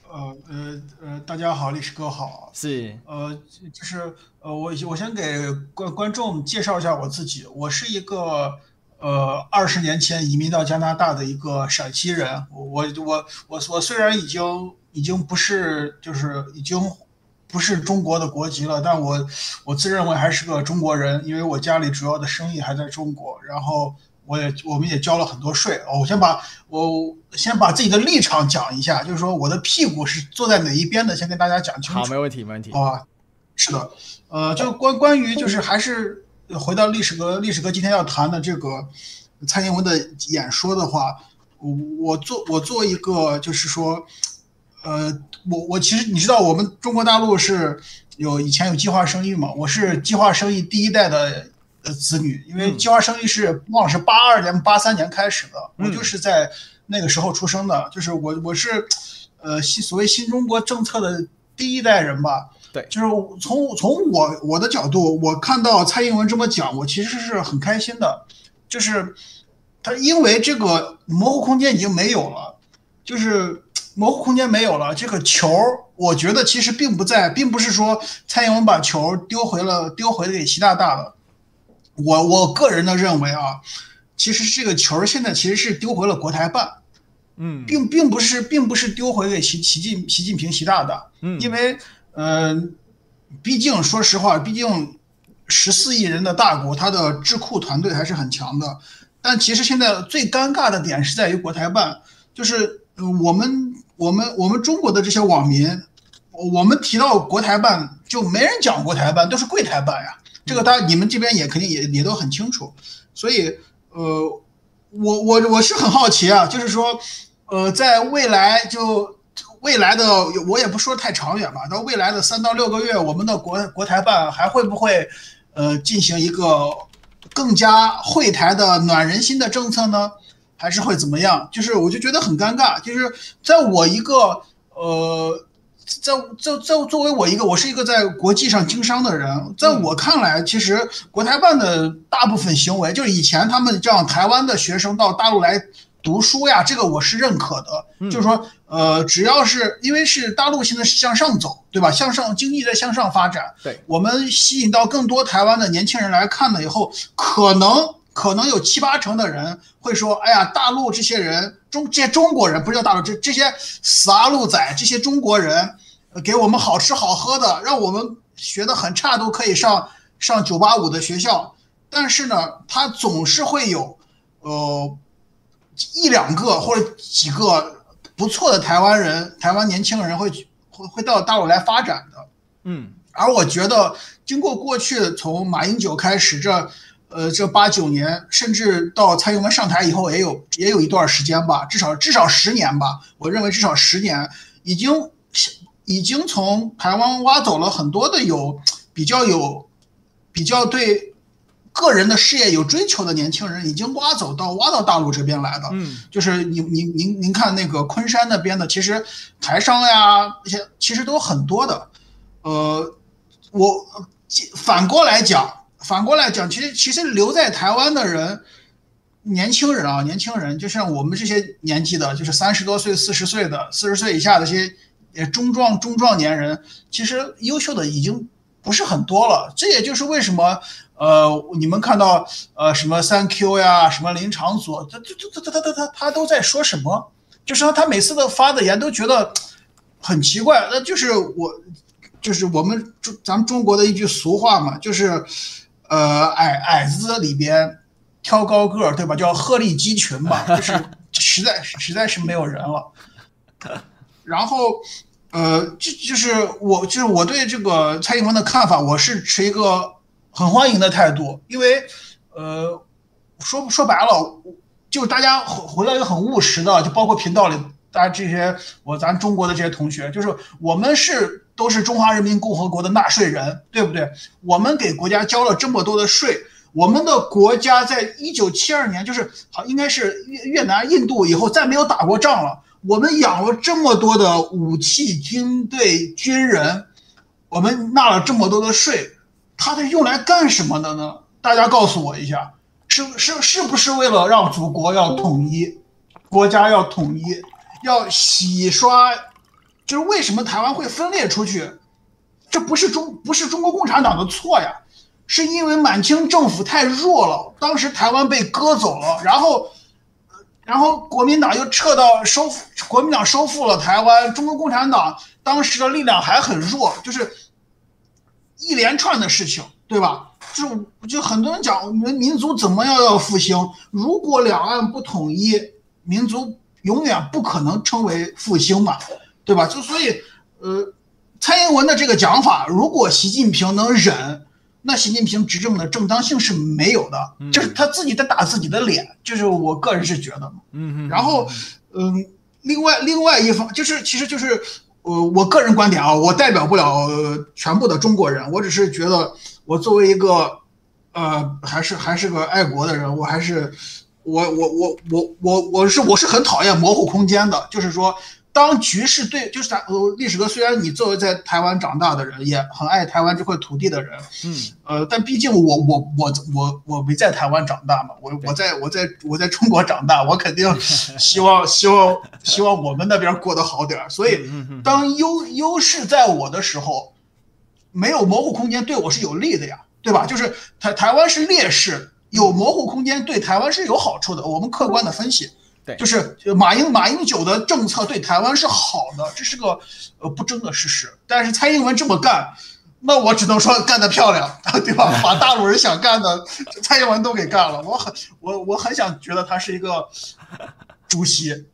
呃呃呃，大家好，历史哥好。是，呃，就是呃，我我先给观观众介绍一下我自己，我是一个呃二十年前移民到加拿大的一个陕西人。我我我我我虽然已经已经不是就是已经不是中国的国籍了，但我我自认为还是个中国人，因为我家里主要的生意还在中国，然后。我也我们也交了很多税。哦我先把我先把自己的立场讲一下，就是说我的屁股是坐在哪一边的，先跟大家讲清楚。好，没问题，没问题。好吧，是的，呃，就关关于就是还是回到历史哥，历史哥今天要谈的这个蔡英文的演说的话，我我做我做一个就是说，呃，我我其实你知道我们中国大陆是有以前有计划生育嘛，我是计划生育第一代的。呃子女，因为计划生育是忘了是八二年、八三年开始的，我就是在那个时候出生的，就是我我是，呃，新所谓新中国政策的第一代人吧。对，就是从从我我的角度，我看到蔡英文这么讲，我其实是很开心的，就是他因为这个模糊空间已经没有了，就是模糊空间没有了，这个球，我觉得其实并不在，并不是说蔡英文把球丢回了，丢回了给习大大了。我我个人的认为啊，其实这个球现在其实是丢回了国台办，嗯，并并不是并不是丢回给习习近习近平习大大，嗯，因为呃，毕竟说实话，毕竟十四亿人的大国，他的智库团队还是很强的。但其实现在最尴尬的点是在于国台办，就是我们我们我们中国的这些网民，我们提到国台办就没人讲国台办，都是柜台办呀。这个大家你们这边也肯定也也都很清楚，所以呃，我我我是很好奇啊，就是说，呃，在未来就未来的我也不说太长远吧，到未来的三到六个月，我们的国国台办还会不会呃进行一个更加惠台的暖人心的政策呢？还是会怎么样？就是我就觉得很尴尬，就是在我一个呃。在在在作为我一个，我是一个在国际上经商的人，在我看来，其实国台办的大部分行为，就是以前他们让台湾的学生到大陆来读书呀，这个我是认可的。就是说，呃，只要是因为是大陆现在是向上走，对吧？向上经济在向上发展，对，我们吸引到更多台湾的年轻人来看了以后，可能可能有七八成的人会说，哎呀，大陆这些人。中这些中国人不是叫大陆，这这些死阿陆仔，这些中国人，给我们好吃好喝的，让我们学的很差都可以上上九八五的学校，但是呢，他总是会有，呃，一两个或者几个不错的台湾人，台湾年轻人会会会到大陆来发展的，嗯，而我觉得经过过去从马英九开始这。呃，这八九年，甚至到蔡英文上台以后，也有也有一段时间吧，至少至少十年吧。我认为至少十年，已经已经从台湾挖走了很多的有比较有比较对个人的事业有追求的年轻人，已经挖走到挖到大陆这边来的。嗯，就是您您您您看那个昆山那边的，其实台商呀，这些其实都很多的。呃，我反过来讲。反过来讲，其实其实留在台湾的人，年轻人啊，年轻人，就像我们这些年纪的，就是三十多岁、四十岁的、四十岁以下的这些，呃，中壮中壮年人，其实优秀的已经不是很多了。这也就是为什么，呃，你们看到呃什么三 Q 呀，什么林昶佐，他他他他他他他都在说什么？就是他他每次的发的言都觉得很奇怪。那就是我，就是我们中咱们中国的一句俗话嘛，就是。呃，矮矮子里边挑高个儿，对吧？叫鹤立鸡群嘛，就是 实在实在是没有人了。然后，呃，就就是我就是我对这个蔡英文的看法，我是持一个很欢迎的态度，因为呃，说说白了，就大家回回到一个很务实的，就包括频道里大家这些我咱中国的这些同学，就是我们是。都是中华人民共和国的纳税人，对不对？我们给国家交了这么多的税，我们的国家在一九七二年，就是好应该是越越南、印度以后再没有打过仗了。我们养了这么多的武器、军队、军人，我们纳了这么多的税，它是用来干什么的呢？大家告诉我一下，是是是不是为了让祖国要统一，国家要统一，要洗刷？就是为什么台湾会分裂出去？这不是中不是中国共产党的错呀，是因为满清政府太弱了，当时台湾被割走了，然后。然后国民党又撤到收复，国民党收复了台湾，中国共产党当时的力量还很弱，就是一连串的事情，对吧？就就很多人讲，民民族怎么样要复兴？如果两岸不统一，民族永远不可能称为复兴嘛，对吧？就所以，呃，蔡英文的这个讲法，如果习近平能忍。那习近平执政的正当性是没有的，就是他自己在打自己的脸，就是我个人是觉得，嗯嗯，然后，嗯，另外另外一方就是其实就是，呃，我个人观点啊，我代表不了全部的中国人，我只是觉得我作为一个，呃，还是还是个爱国的人，我还是，我我我我我我是我是很讨厌模糊空间的，就是说。当局势对，就是咱呃，历史哥，虽然你作为在台湾长大的人，也很爱台湾这块土地的人，嗯，呃，但毕竟我我我我我没在台湾长大嘛，我我在我在我在中国长大，我肯定希望希望希望我们那边过得好点儿。所以，当优优势在我的时候，没有模糊空间对我是有利的呀，对吧？就是台台湾是劣势，有模糊空间对台湾是有好处的。我们客观的分析。对，就是马英马英九的政策对台湾是好的，这是个呃不争的事实。但是蔡英文这么干，那我只能说干得漂亮，对吧？把大陆人想干的蔡英文都给干了。我很我我很想觉得他是一个主席，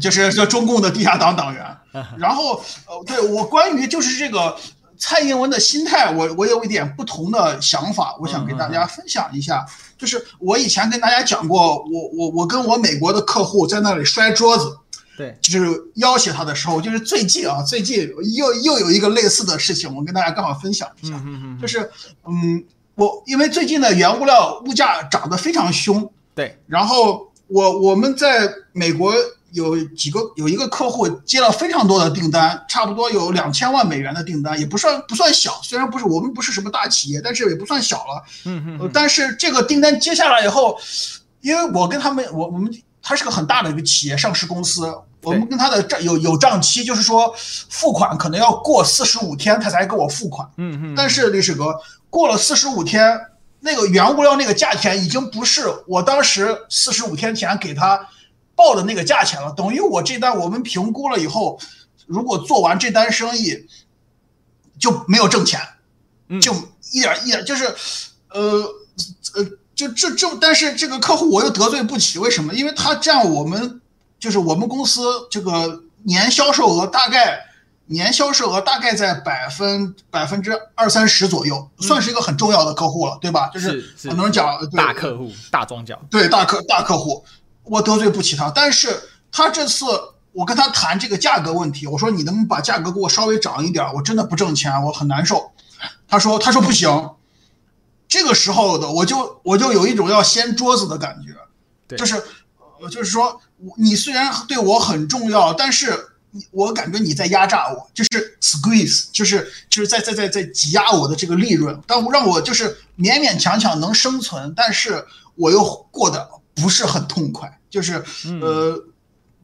就是这中共的地下党党员。然后呃，对我关于就是这个。蔡英文的心态，我我有一点不同的想法，我想给大家分享一下。就是我以前跟大家讲过，我我我跟我美国的客户在那里摔桌子，对，就是要挟他的时候，就是最近啊，最近又又有一个类似的事情，我跟大家刚好分享一下。就是嗯，我因为最近的原物料物价涨得非常凶，对，然后我我们在美国。有几个有一个客户接了非常多的订单，差不多有两千万美元的订单，也不算不算小。虽然不是我们不是什么大企业，但是也不算小了。嗯嗯。但是这个订单接下来以后，因为我跟他们，我我们他是个很大的一个企业，上市公司，我们跟他的账有有账期，就是说付款可能要过四十五天他才给我付款。嗯嗯。但是历史哥过了四十五天，那个原物料那个价钱已经不是我当时四十五天前给他。报的那个价钱了，等于我这单我们评估了以后，如果做完这单生意就没有挣钱，就一点一点就是，呃呃，就这这，但是这个客户我又得罪不起，为什么？因为他占我们就是我们公司这个年销售额大概年销售额大概在百分百分之二三十左右，算是一个很重要的客户了，对吧？就是很多人讲大客户、大庄脚，对大客大客户。我得罪不起他，但是他这次我跟他谈这个价格问题，我说你能不能把价格给我稍微涨一点，我真的不挣钱，我很难受。他说他说不行，这个时候的我就我就有一种要掀桌子的感觉，就是呃就是说你虽然对我很重要，但是我感觉你在压榨我，就是 squeeze，就是就是在在在在挤压我的这个利润，但让我就是勉勉强强能生存，但是我又过得。不是很痛快，就是，呃，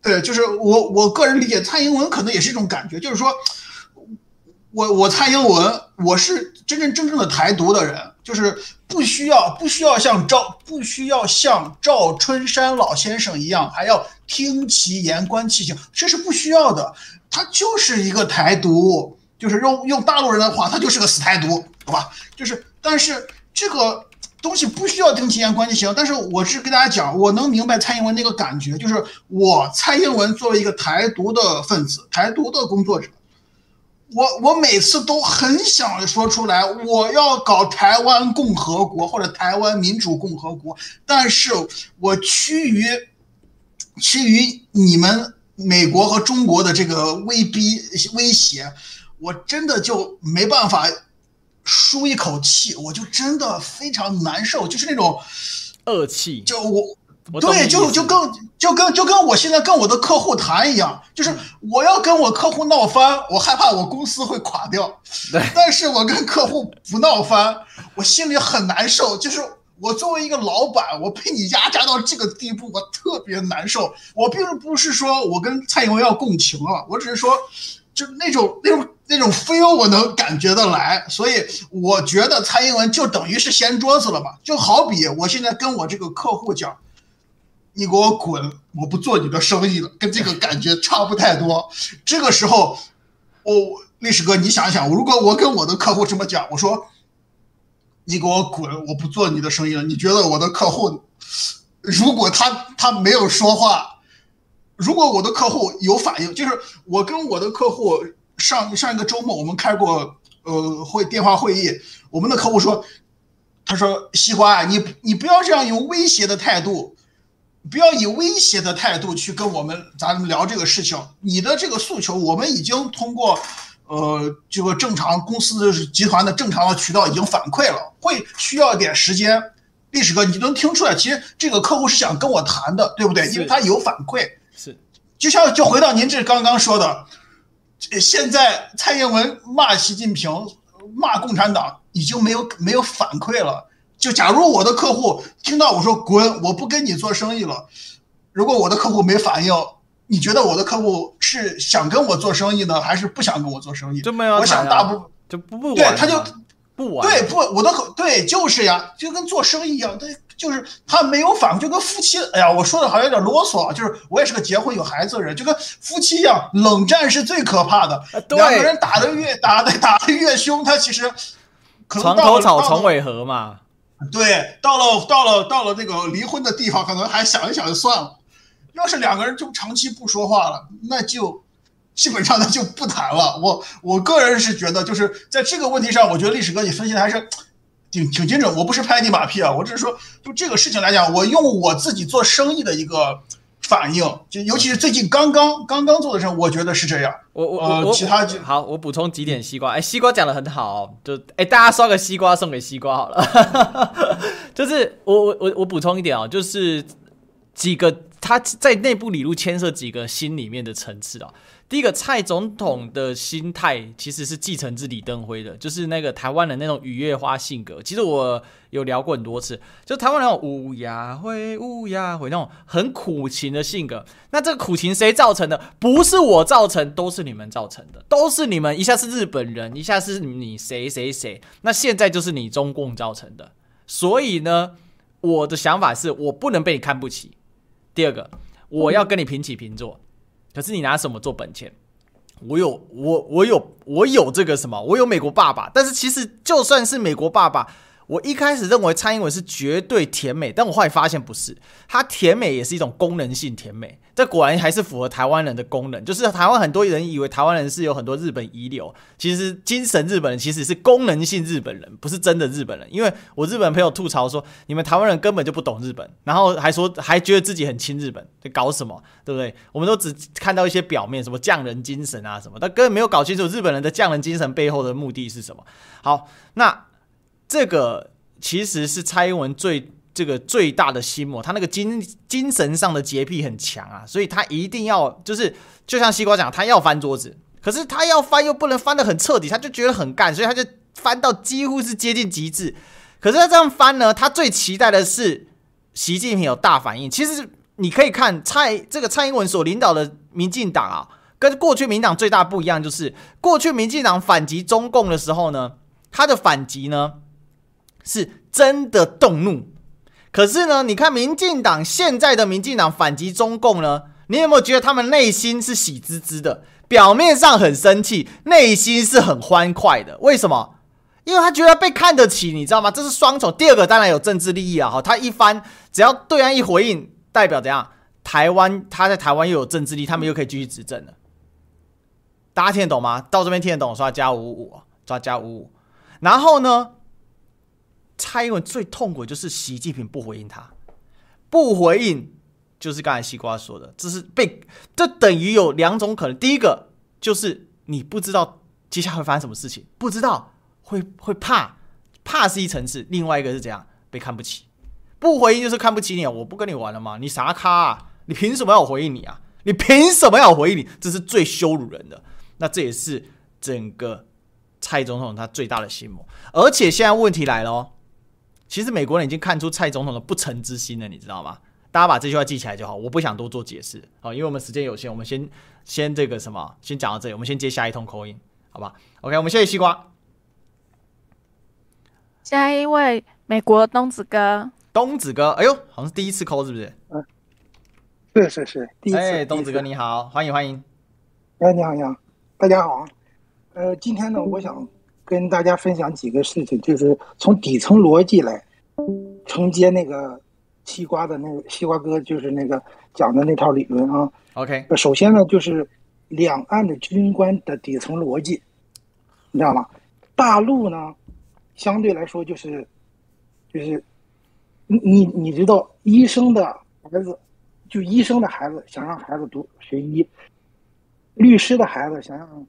对，就是我我个人理解，蔡英文可能也是一种感觉，就是说，我我蔡英文，我是真真正正的台独的人，就是不需要不需要像赵不需要像赵春山老先生一样，还要听其言观其行，这是不需要的，他就是一个台独，就是用用大陆人的话，他就是个死台独，好吧？就是，但是这个。东西不需要听其言观其行，但是我是跟大家讲，我能明白蔡英文那个感觉，就是我蔡英文作为一个台独的分子，台独的工作者，我我每次都很想说出来，我要搞台湾共和国或者台湾民主共和国，但是我趋于趋于你们美国和中国的这个威逼威胁，我真的就没办法。舒一口气，我就真的非常难受，就是那种恶气。就我。对，就就跟就跟就跟我现在跟我的客户谈一样，就是我要跟我客户闹翻，我害怕我公司会垮掉。对，但是我跟客户不闹翻，我心里很难受。就是我作为一个老板，我被你压榨到这个地步，我特别难受。我并不是说我跟蔡英文要共情啊，我只是说，就那种那种那种 feel 我能感觉得来。所以我觉得蔡英文就等于是掀桌子了嘛，就好比我现在跟我这个客户讲。你给我滚！我不做你的生意了，跟这个感觉差不太多。这个时候，我历史哥，你想想，如果我跟我的客户这么讲，我说：“你给我滚！我不做你的生意了。”你觉得我的客户，如果他他没有说话，如果我的客户有反应，就是我跟我的客户上上一个周末我们开过呃会电话会议，我们的客户说：“他说西瓜，你你不要这样用威胁的态度。”不要以威胁的态度去跟我们咱们聊这个事情。你的这个诉求，我们已经通过，呃，这个正常公司集团的正常的渠道已经反馈了，会需要一点时间。历史哥，你能听出来，其实这个客户是想跟我谈的，对不对？因为他有反馈。是，就像就回到您这刚刚说的，现在蔡英文骂习近平、骂共产党，已经没有没有反馈了。就假如我的客户听到我说滚，我不跟你做生意了。如果我的客户没反应，你觉得我的客户是想跟我做生意呢，还是不想跟我做生意？就没有、啊，我想大部分就不不对，他就不玩。对不，我的客对就是呀，就跟做生意一样，对，就是他没有反应，就跟夫妻。哎呀，我说的好像有点啰嗦啊，就是我也是个结婚有孩子的人，就跟夫妻一样，冷战是最可怕的。两个人打得越 打的打得越凶，他其实可能床头吵，床尾和嘛。对，到了到了到了那个离婚的地方，可能还想一想就算了。要是两个人就长期不说话了，那就基本上那就不谈了。我我个人是觉得，就是在这个问题上，我觉得历史哥你分析的还是挺挺精准。我不是拍你马屁啊，我只是说，就这个事情来讲，我用我自己做生意的一个。反应就尤其是最近刚刚刚刚做的时候，我觉得是这样。我我我、呃、其他就好，我补充几点西瓜。哎，西瓜讲的很好，就哎大家刷个西瓜送给西瓜好了。就是我我我我补充一点哦，就是几个他在内部里路牵涉几个心里面的层次哦。第一个，蔡总统的心态其实是继承自李登辉的，就是那个台湾人那种雨夜花性格。其实我有聊过很多次，就台湾那种乌鸦会乌鸦会那种很苦情的性格。那这个苦情谁造成的？不是我造成，都是你们造成的，都是你们。一下是日本人，一下是你谁谁谁，那现在就是你中共造成的。所以呢，我的想法是我不能被你看不起。第二个，我要跟你平起平坐。可是你拿什么做本钱？我有我我有我有这个什么？我有美国爸爸。但是其实就算是美国爸爸。我一开始认为蔡英文是绝对甜美，但我后来发现不是，她甜美也是一种功能性甜美，这果然还是符合台湾人的功能。就是台湾很多人以为台湾人是有很多日本遗留，其实精神日本人其实是功能性日本人，不是真的日本人。因为我日本朋友吐槽说，你们台湾人根本就不懂日本，然后还说还觉得自己很亲日本，在搞什么，对不对？我们都只看到一些表面，什么匠人精神啊什么，但根本没有搞清楚日本人的匠人精神背后的目的是什么。好，那。这个其实是蔡英文最这个最大的心魔，他那个精精神上的洁癖很强啊，所以他一定要就是就像西瓜讲，他要翻桌子，可是他要翻又不能翻得很彻底，他就觉得很干，所以他就翻到几乎是接近极致。可是他这样翻呢，他最期待的是习近平有大反应。其实你可以看蔡这个蔡英文所领导的民进党啊，跟过去民党最大不一样，就是过去民进党反击中共的时候呢，他的反击呢。是真的动怒，可是呢，你看民进党现在的民进党反击中共呢，你有没有觉得他们内心是喜滋滋的？表面上很生气，内心是很欢快的。为什么？因为他觉得被看得起，你知道吗？这是双重。第二个当然有政治利益啊，哈，他一翻，只要对岸一回应，代表怎样？台湾他在台湾又有政治力，他们又可以继续执政了。大家听得懂吗？到这边听得懂，刷加五五，刷加五五。然后呢？蔡英文最痛苦的就是习近平不回应他，不回应就是刚才西瓜说的，这是被这等于有两种可能。第一个就是你不知道接下来会发生什么事情，不知道会会怕，怕是一层次，另外一个是怎样被看不起，不回应就是看不起你，我不跟你玩了吗？你啥咖啊？你凭什么要回应你啊？你凭什么要回应你？这是最羞辱人的。那这也是整个蔡总统他最大的心魔。而且现在问题来了，其实美国人已经看出蔡总统的不诚之心了，你知道吗？大家把这句话记起来就好，我不想多做解释好，因为我们时间有限，我们先先这个什么，先讲到这里，我们先接下一通 call in，好吧？OK，我们谢谢西瓜。下一位美国东子哥，东子哥，哎呦，好像是第一次 call 是不是？嗯，是是是，第一次。哎，东子哥你好，欢迎欢迎。哎，你好你好，大家好。呃，今天呢，我想跟大家分享几个事情，就是从底层逻辑来承接那个。西瓜的那个西瓜哥就是那个讲的那套理论啊。OK，首先呢，就是两岸的军官的底层逻辑，你知道吗？大陆呢，相对来说就是，就是，你你你知道，医生的孩子，就医生的孩子想让孩子读学医，律师的孩子想让，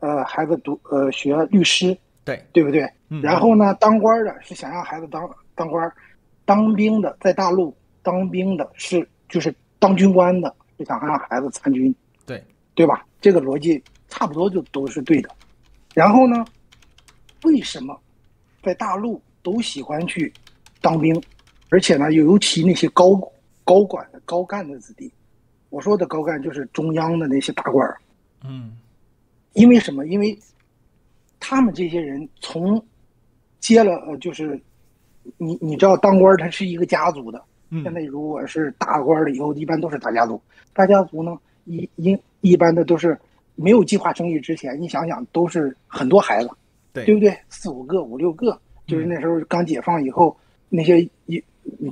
呃，孩子读呃学律师，对对不对？嗯。然后呢，当官的是想让孩子当当官。当兵的在大陆当兵的是就是当军官的，就想让孩子参军，对对吧？这个逻辑差不多就都是对的。然后呢，为什么在大陆都喜欢去当兵，而且呢，尤其那些高高管的高干的子弟，我说的高干就是中央的那些大官儿，嗯，因为什么？因为他们这些人从接了呃就是。你你知道当官他是一个家族的，现在如果是大官了以后，一般都是大家族。大家族呢，一一一般的都是没有计划生育之前，你想想都是很多孩子，对对不对？四五个、五六个，就是那时候刚解放以后，那些一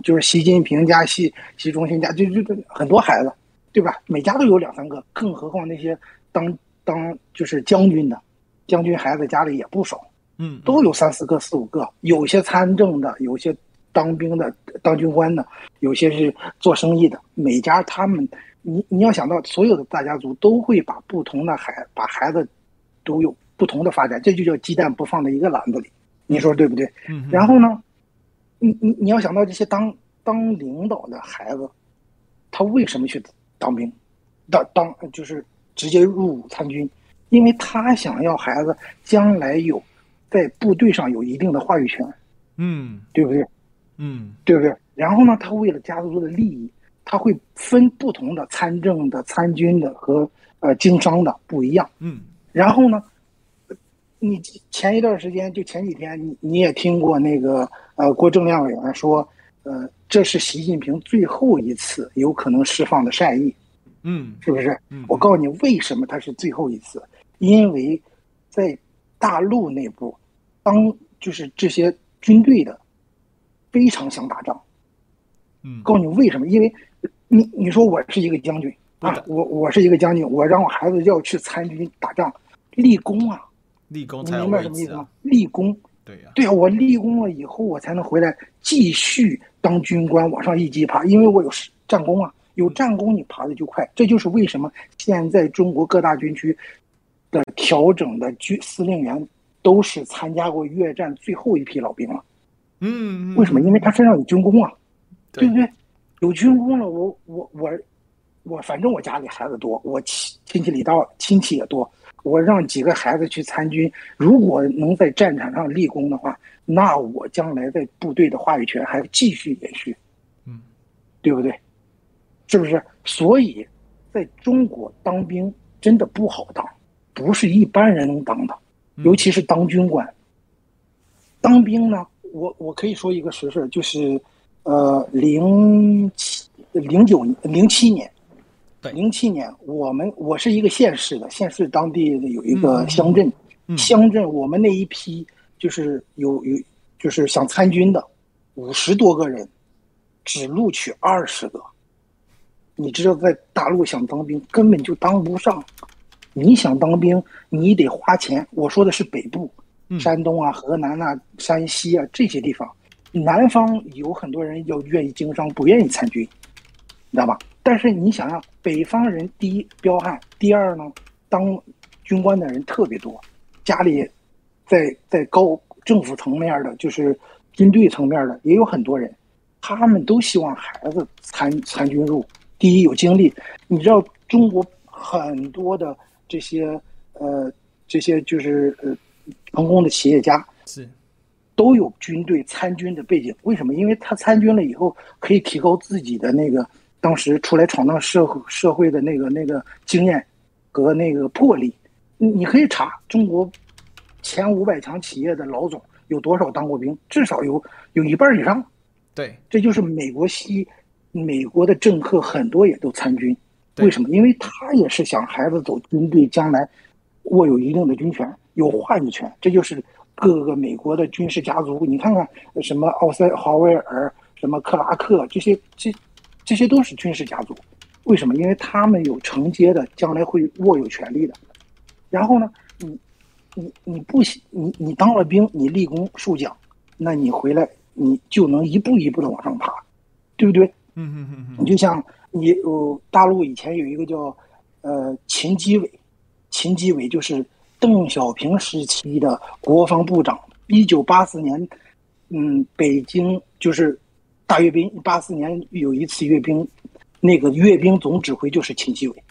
就是习近平家、习习中心家，就就就很多孩子，对吧？每家都有两三个，更何况那些当当就是将军的，将军孩子家里也不少。嗯，都有三四个、四五个，有些参政的，有些当兵的、当军官的，有些是做生意的。每家他们，你你要想到，所有的大家族都会把不同的孩，把孩子都有不同的发展，这就叫鸡蛋不放在一个篮子里。你说对不对？嗯。然后呢，你你你要想到这些当当领导的孩子，他为什么去当兵？当当就是直接入伍参军，因为他想要孩子将来有。在部队上有一定的话语权，嗯，对不对？嗯，对不对？然后呢，他为了家族的利益，他会分不同的参政的、参军的和呃经商的不一样，嗯。然后呢，你前一段时间就前几天，你你也听过那个呃郭正亮委员说，呃，这是习近平最后一次有可能释放的善意，嗯，是不是？嗯，我告诉你为什么他是最后一次，因为在。大陆内部，当就是这些军队的非常想打仗。嗯，告诉你为什么？因为你你说我是一个将军啊，我我是一个将军，我让我孩子要去参军打仗，立功啊，立功，你明白什么意思吗？啊、立功，对呀、啊，对啊，我立功了以后，我才能回来继续当军官，往上一级爬，因为我有战功啊，有战功你爬的就快。这就是为什么现在中国各大军区。的调整的军司令员都是参加过越战最后一批老兵了，嗯，为什么？因为他身上有军功啊，对，对不对？有军功了，我我我我，反正我家里孩子多，我亲亲戚里道亲戚也多，我让几个孩子去参军，如果能在战场上立功的话，那我将来在部队的话语权还继续延续，嗯，对不对？是不是？所以，在中国当兵真的不好当。不是一般人能当的，尤其是当军官。嗯、当兵呢，我我可以说一个实事，就是，呃，零七零九零七年，对，零七年，我们我是一个县市的，县市当地的有一个乡镇，嗯、乡镇我们那一批就是有有就是想参军的五十多个人，只录取二十个。你知道，在大陆想当兵根本就当不上。你想当兵，你得花钱。我说的是北部，山东啊、河南啊、山西啊这些地方。南方有很多人要愿意经商，不愿意参军，你知道吧？但是你想想，北方人第一彪悍，第二呢，当军官的人特别多，家里在在高政府层面的，就是军队层面的，也有很多人，他们都希望孩子参参军入。第一有经历，你知道中国很多的这些呃这些就是呃成功的企业家是都有军队参军的背景。为什么？因为他参军了以后，可以提高自己的那个当时出来闯荡社会社会的那个那个经验和那个魄力。你你可以查中国前五百强企业的老总有多少当过兵，至少有有一半以上。对，这就是美国西。美国的政客很多也都参军，为什么？因为他也是想孩子走军队，将来握有一定的军权，有话语权。这就是各个美国的军事家族。你看看什么奥塞豪威尔、什么克拉克，这些这这些都是军事家族。为什么？因为他们有承接的，将来会握有权力的。然后呢，你你你不你你当了兵，你立功受奖，那你回来你就能一步一步的往上爬，对不对？嗯嗯嗯嗯，你就像你呃，大陆以前有一个叫呃秦基伟，秦基伟就是邓小平时期的国防部长。一九八四年，嗯，北京就是大阅兵。八四年有一次阅兵，那个阅兵总指挥就是秦基伟。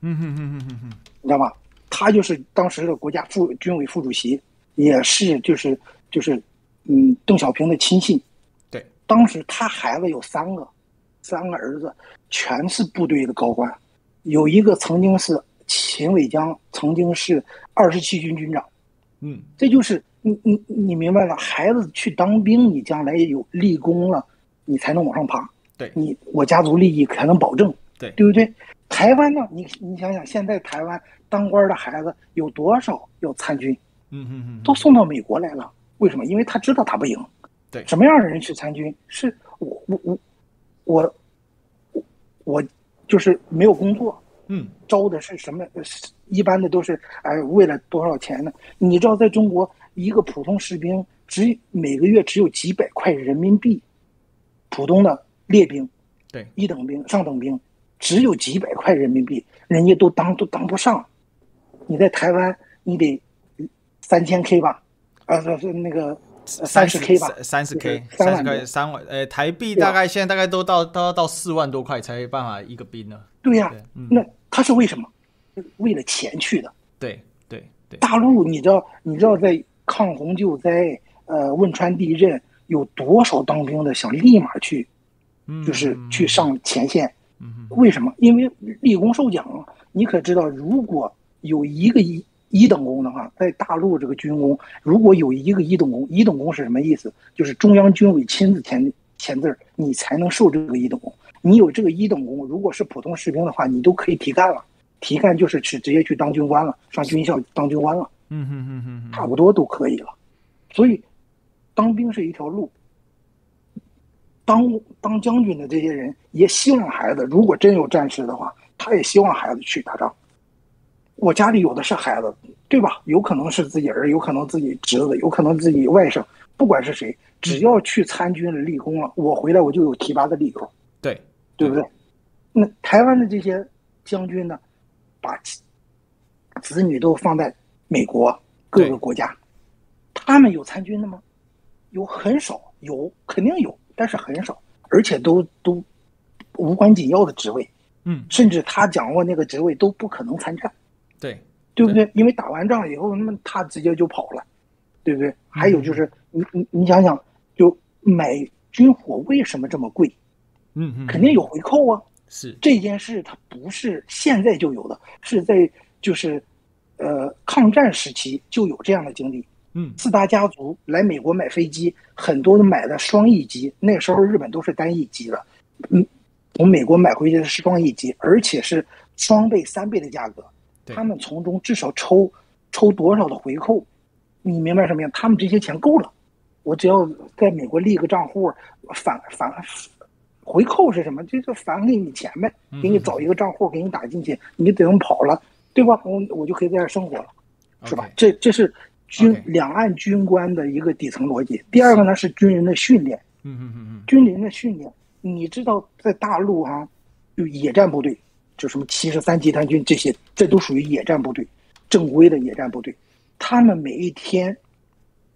嗯嗯嗯嗯嗯嗯，你知道吧？他就是当时的国家副军委副主席，也是就是就是嗯邓小平的亲信。对，当时他孩子有三个。三个儿子全是部队的高官，有一个曾经是秦伟江，曾经是二十七军军长。嗯，这就是你你你明白了，孩子去当兵，你将来有立功了，你才能往上爬。对，你我家族利益才能保证。对，对不对？台湾呢？你你想想，现在台湾当官的孩子有多少要参军？嗯嗯嗯，都送到美国来了。为什么？因为他知道打不赢。对，什么样的人去参军？是我我我。我我我就是没有工作，嗯，招的是什么？一般的都是哎，为了多少钱呢？你知道，在中国，一个普通士兵只每个月只有几百块人民币，普通的列兵，对，一等兵、上等兵，只有几百块人民币，人家都当都当不上。你在台湾，你得三千 K 吧？啊，是是那个。三十 K 吧，三十 K，三十 K，三万，呃，台币大概现在大概都到都要到四万多块才有办法一个兵呢。对呀、啊，那他是为什么？为了钱去的。对对对。大陆，你知道，你知道在抗洪救灾，呃，汶川地震，有多少当兵的想立马去，就是去上前线。嗯。为什么？因为立功受奖。你可知道，如果有一个一。一等功的话，在大陆这个军功，如果有一个一等功，一等功是什么意思？就是中央军委亲自签签字，你才能受这个一等功。你有这个一等功，如果是普通士兵的话，你都可以提干了。提干就是去直接去当军官了，上军校当军官了。嗯嗯嗯嗯，差不多都可以了。所以，当兵是一条路。当当将军的这些人也希望孩子，如果真有战事的话，他也希望孩子去打仗。我家里有的是孩子，对吧？有可能是自己儿，有可能自己侄子，有可能自己外甥，不管是谁，只要去参军了、立功了，我回来我就有提拔的理由。对，对不对？那台湾的这些将军呢，把子女都放在美国各个国家，他们有参军的吗？有很少，有肯定有，但是很少，而且都都无关紧要的职位。嗯，甚至他掌握那个职位都不可能参战。对，对不对？因为打完仗以后，那么他直接就跑了，对不对？还有就是，你你你想想，就买军火为什么这么贵？嗯嗯，肯定有回扣啊。是这件事，它不是现在就有的，是在就是，呃，抗战时期就有这样的经历。嗯，四大家族来美国买飞机，很多都买的双翼机，那时候日本都是单翼机的，嗯，从美国买回去的是双翼机，而且是双倍、三倍的价格。他们从中至少抽抽多少的回扣，你明白什么呀？他们这些钱够了，我只要在美国立个账户，返返回扣是什么？就是返给你钱呗，给你找一个账户给你打进去，你等跑了，对吧？我我就可以在这生活了，是吧？这这是军两岸军官的一个底层逻辑。第二个呢是军人的训练，嗯嗯嗯嗯，军人的训练，你知道在大陆啊，就野战部队。就什么七十三集团军这些，这都属于野战部队，正规的野战部队。他们每一天，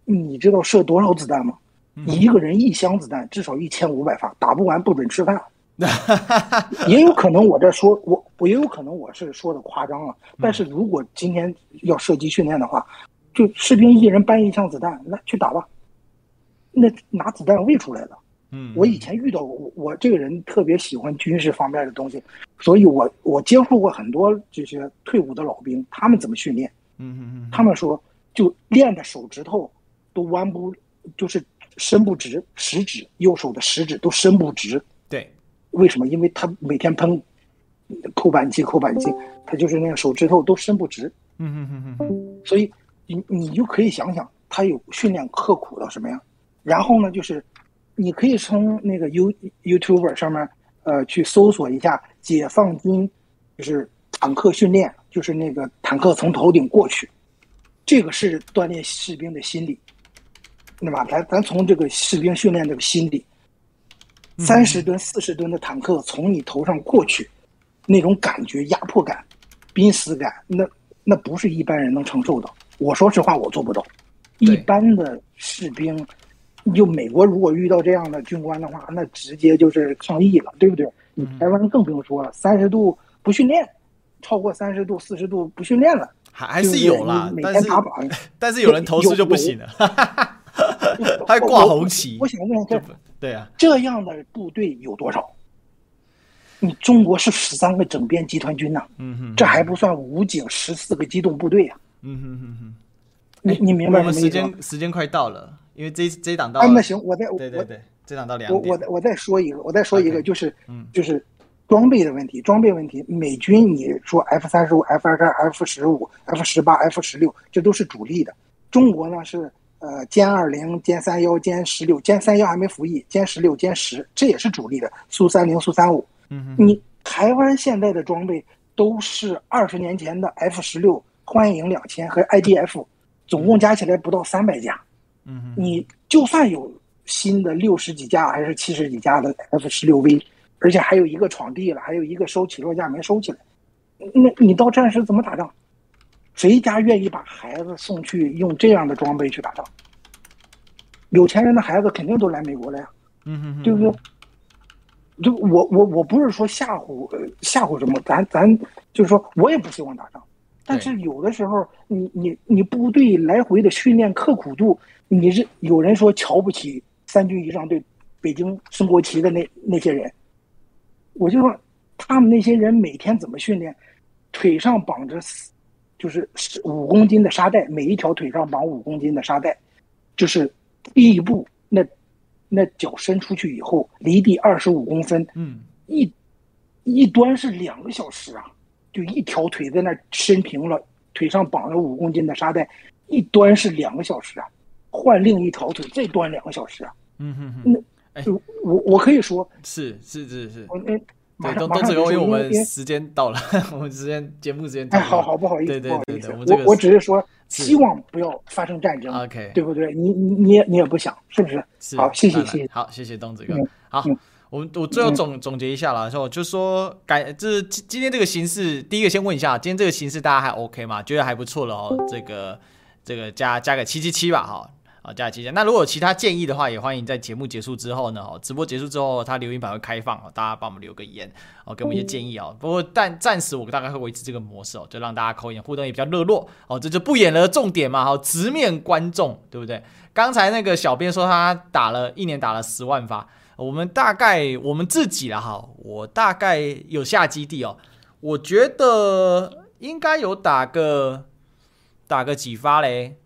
你知道射多少子弹吗？嗯一个人一箱子弹至少一千五百发，打不完不准吃饭。也有可能我这说我我也有可能我是说的夸张了，但是如果今天要射击训练的话，就士兵一人搬一箱子弹，那去打吧，那拿子弹喂出来的。嗯，我以前遇到过，我我这个人特别喜欢军事方面的东西，所以我我接触过很多这些退伍的老兵，他们怎么训练？嗯嗯嗯，他们说就练的手指头都弯不，就是伸不直，食指右手的食指都伸不直。对，为什么？因为他每天喷扣扳机，扣扳机，他就是那个手指头都伸不直。嗯嗯嗯嗯，所以你你就可以想想，他有训练刻苦到什么样。然后呢，就是你可以从那个 You YouTuber 上面，呃，去搜索一下解放军就是坦克训练，就是那个坦克从头顶过去，这个是锻炼士兵的心理，对吧？咱咱从这个士兵训练这个心理，三十吨、四十吨的坦克从你头上过去，那种感觉、压迫感、濒死感，那那不是一般人能承受的。我说实话，我做不到。一般的士兵，就美国如果遇到这样的军官的话，那直接就是抗议了，对不对？你台湾更不用说了，三十度不训练，超过三十度、四十度不训练了，还还是有啦，每但是天打靶，但是有人投诉就不行了，还挂红旗我。我想问一下，对啊，这样的部队有多少？你中国是十三个整编集团军呐、嗯哼，这还不算武警十四个机动部队呀、嗯哼哼哼。你你明白我们时？间时间快到了，因为这这档到啊，那行，我再我对对对，这档到两我点。我再我再说一个，我再说一个就是嗯就是装备的问题，装备问题。美军你说 F 三十五、F 二十二、F 十五、F 十八、F 十六，这都是主力的。中国呢是呃歼二零、歼三幺、歼十六、歼三幺还没服役，歼十六、歼十，这也是主力的。苏三零、苏三五，嗯，你台湾现在的装备都是二十年前的 F 十六、幻影两千和 IDF，总共加起来不到三百架。嗯哼，你就算有新的六十几架还是七十几架的 F 十六 V，而且还有一个闯地了，还有一个收起落架没收起来，那你到战时怎么打仗？谁家愿意把孩子送去用这样的装备去打仗？有钱人的孩子肯定都来美国了呀，嗯对不对？就我我我不是说吓唬呃吓唬什么，咱咱就是说我也不希望打仗，但是有的时候你你你部队来回的训练刻苦度，你是有人说瞧不起三军仪仗队北京升国旗的那那些人，我就说他们那些人每天怎么训练，腿上绑着就是五公斤的沙袋，每一条腿上绑五公斤的沙袋，就是第一步那。那脚伸出去以后，离地二十五公分，嗯，一一端是两个小时啊，就一条腿在那伸平了，腿上绑着五公斤的沙袋，一端是两个小时啊，换另一条腿再端两个小时啊，嗯哼哼，那哎就我我可以说，是是是是，对，上马上都都只有因为我们时间到了，我们时间节目时间到哎，了，好好不好意思，对对对不好意思，我我我只是说希望不要发生战争 OK 对不对？你你你也你也不想，是不是？是好谢谢谢谢好，谢谢东子哥嗯。好嗯，我我最后总总结一下啦，说就说改，就是今今天这个形式，第一个先问一下，今天这个形式大家还 OK 吗？觉得还不错了哦，这个这个加加个七七七吧，哈。好，加个七七。那如果有其他建议的话，也欢迎在节目结束之后呢，哦，直播结束之后，它留言板会开放哦，大家帮我们留个言哦，给我们一些建议哦。不过但暂时我大概会维持这个模式哦，就让大家口言互动也比较热络哦，这就不演了重点嘛，好，直面观众，对不对？刚才那个小编说他打了一年打了十万发，我们大概我们自己了哈，我大概有下基地哦，我觉得应该有打个打个几发嘞。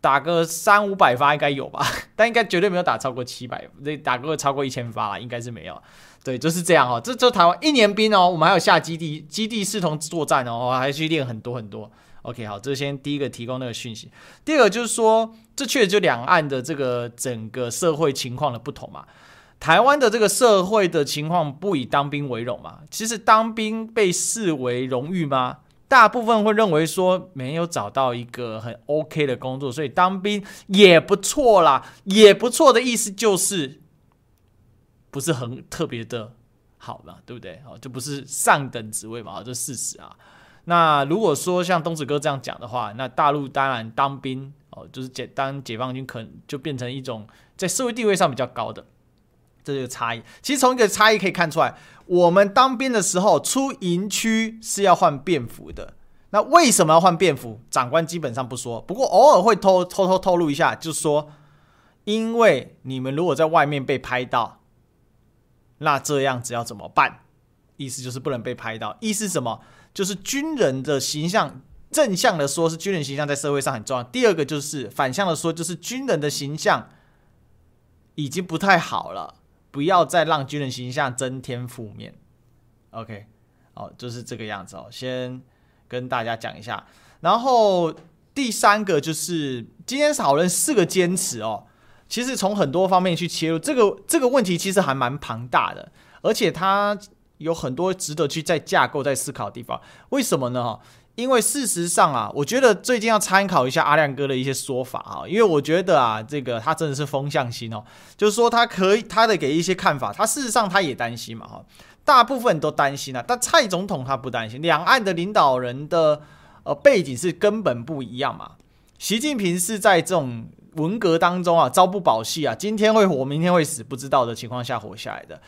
打个三五百发应该有吧，但应该绝对没有打超过七百，这打个超过一千发啦，应该是没有。对，就是这样哦。这就台湾一年兵哦，我们还有下基地，基地视同作战哦，还去练很多很多。OK，好，这先第一个提供那个讯息。第二个就是说，这确实就两岸的这个整个社会情况的不同嘛。台湾的这个社会的情况不以当兵为荣嘛，其实当兵被视为荣誉吗？大部分会认为说没有找到一个很 OK 的工作，所以当兵也不错啦，也不错的意思就是不是很特别的好嘛，对不对？哦，就不是上等职位嘛，这是事实啊。那如果说像东子哥这样讲的话，那大陆当然当兵哦，就是解当解放军，可能就变成一种在社会地位上比较高的这个差异。其实从一个差异可以看出来，我们当兵的时候出营区是要换便服的。那为什么要换便服？长官基本上不说，不过偶尔会偷偷偷透露一下，就是说，因为你们如果在外面被拍到，那这样子要怎么办？意思就是不能被拍到。意思什么？就是军人的形象，正向的说是军人形象在社会上很重要。第二个就是反向的说，就是军人的形象已经不太好了，不要再让军人形象增添负面。OK，哦，就是这个样子哦。先跟大家讲一下。然后第三个就是今天讨论四个坚持哦。其实从很多方面去切入，这个这个问题其实还蛮庞大的，而且它。有很多值得去再架构、再思考的地方。为什么呢？哈，因为事实上啊，我觉得最近要参考一下阿亮哥的一些说法啊，因为我觉得啊，这个他真的是风向星哦，就是说他可以他的给一些看法，他事实上他也担心嘛，哈，大部分都担心啊，但蔡总统他不担心。两岸的领导人的呃背景是根本不一样嘛。习近平是在这种文革当中啊，朝不保夕啊，今天会活，明天会死，不知道的情况下活下来的。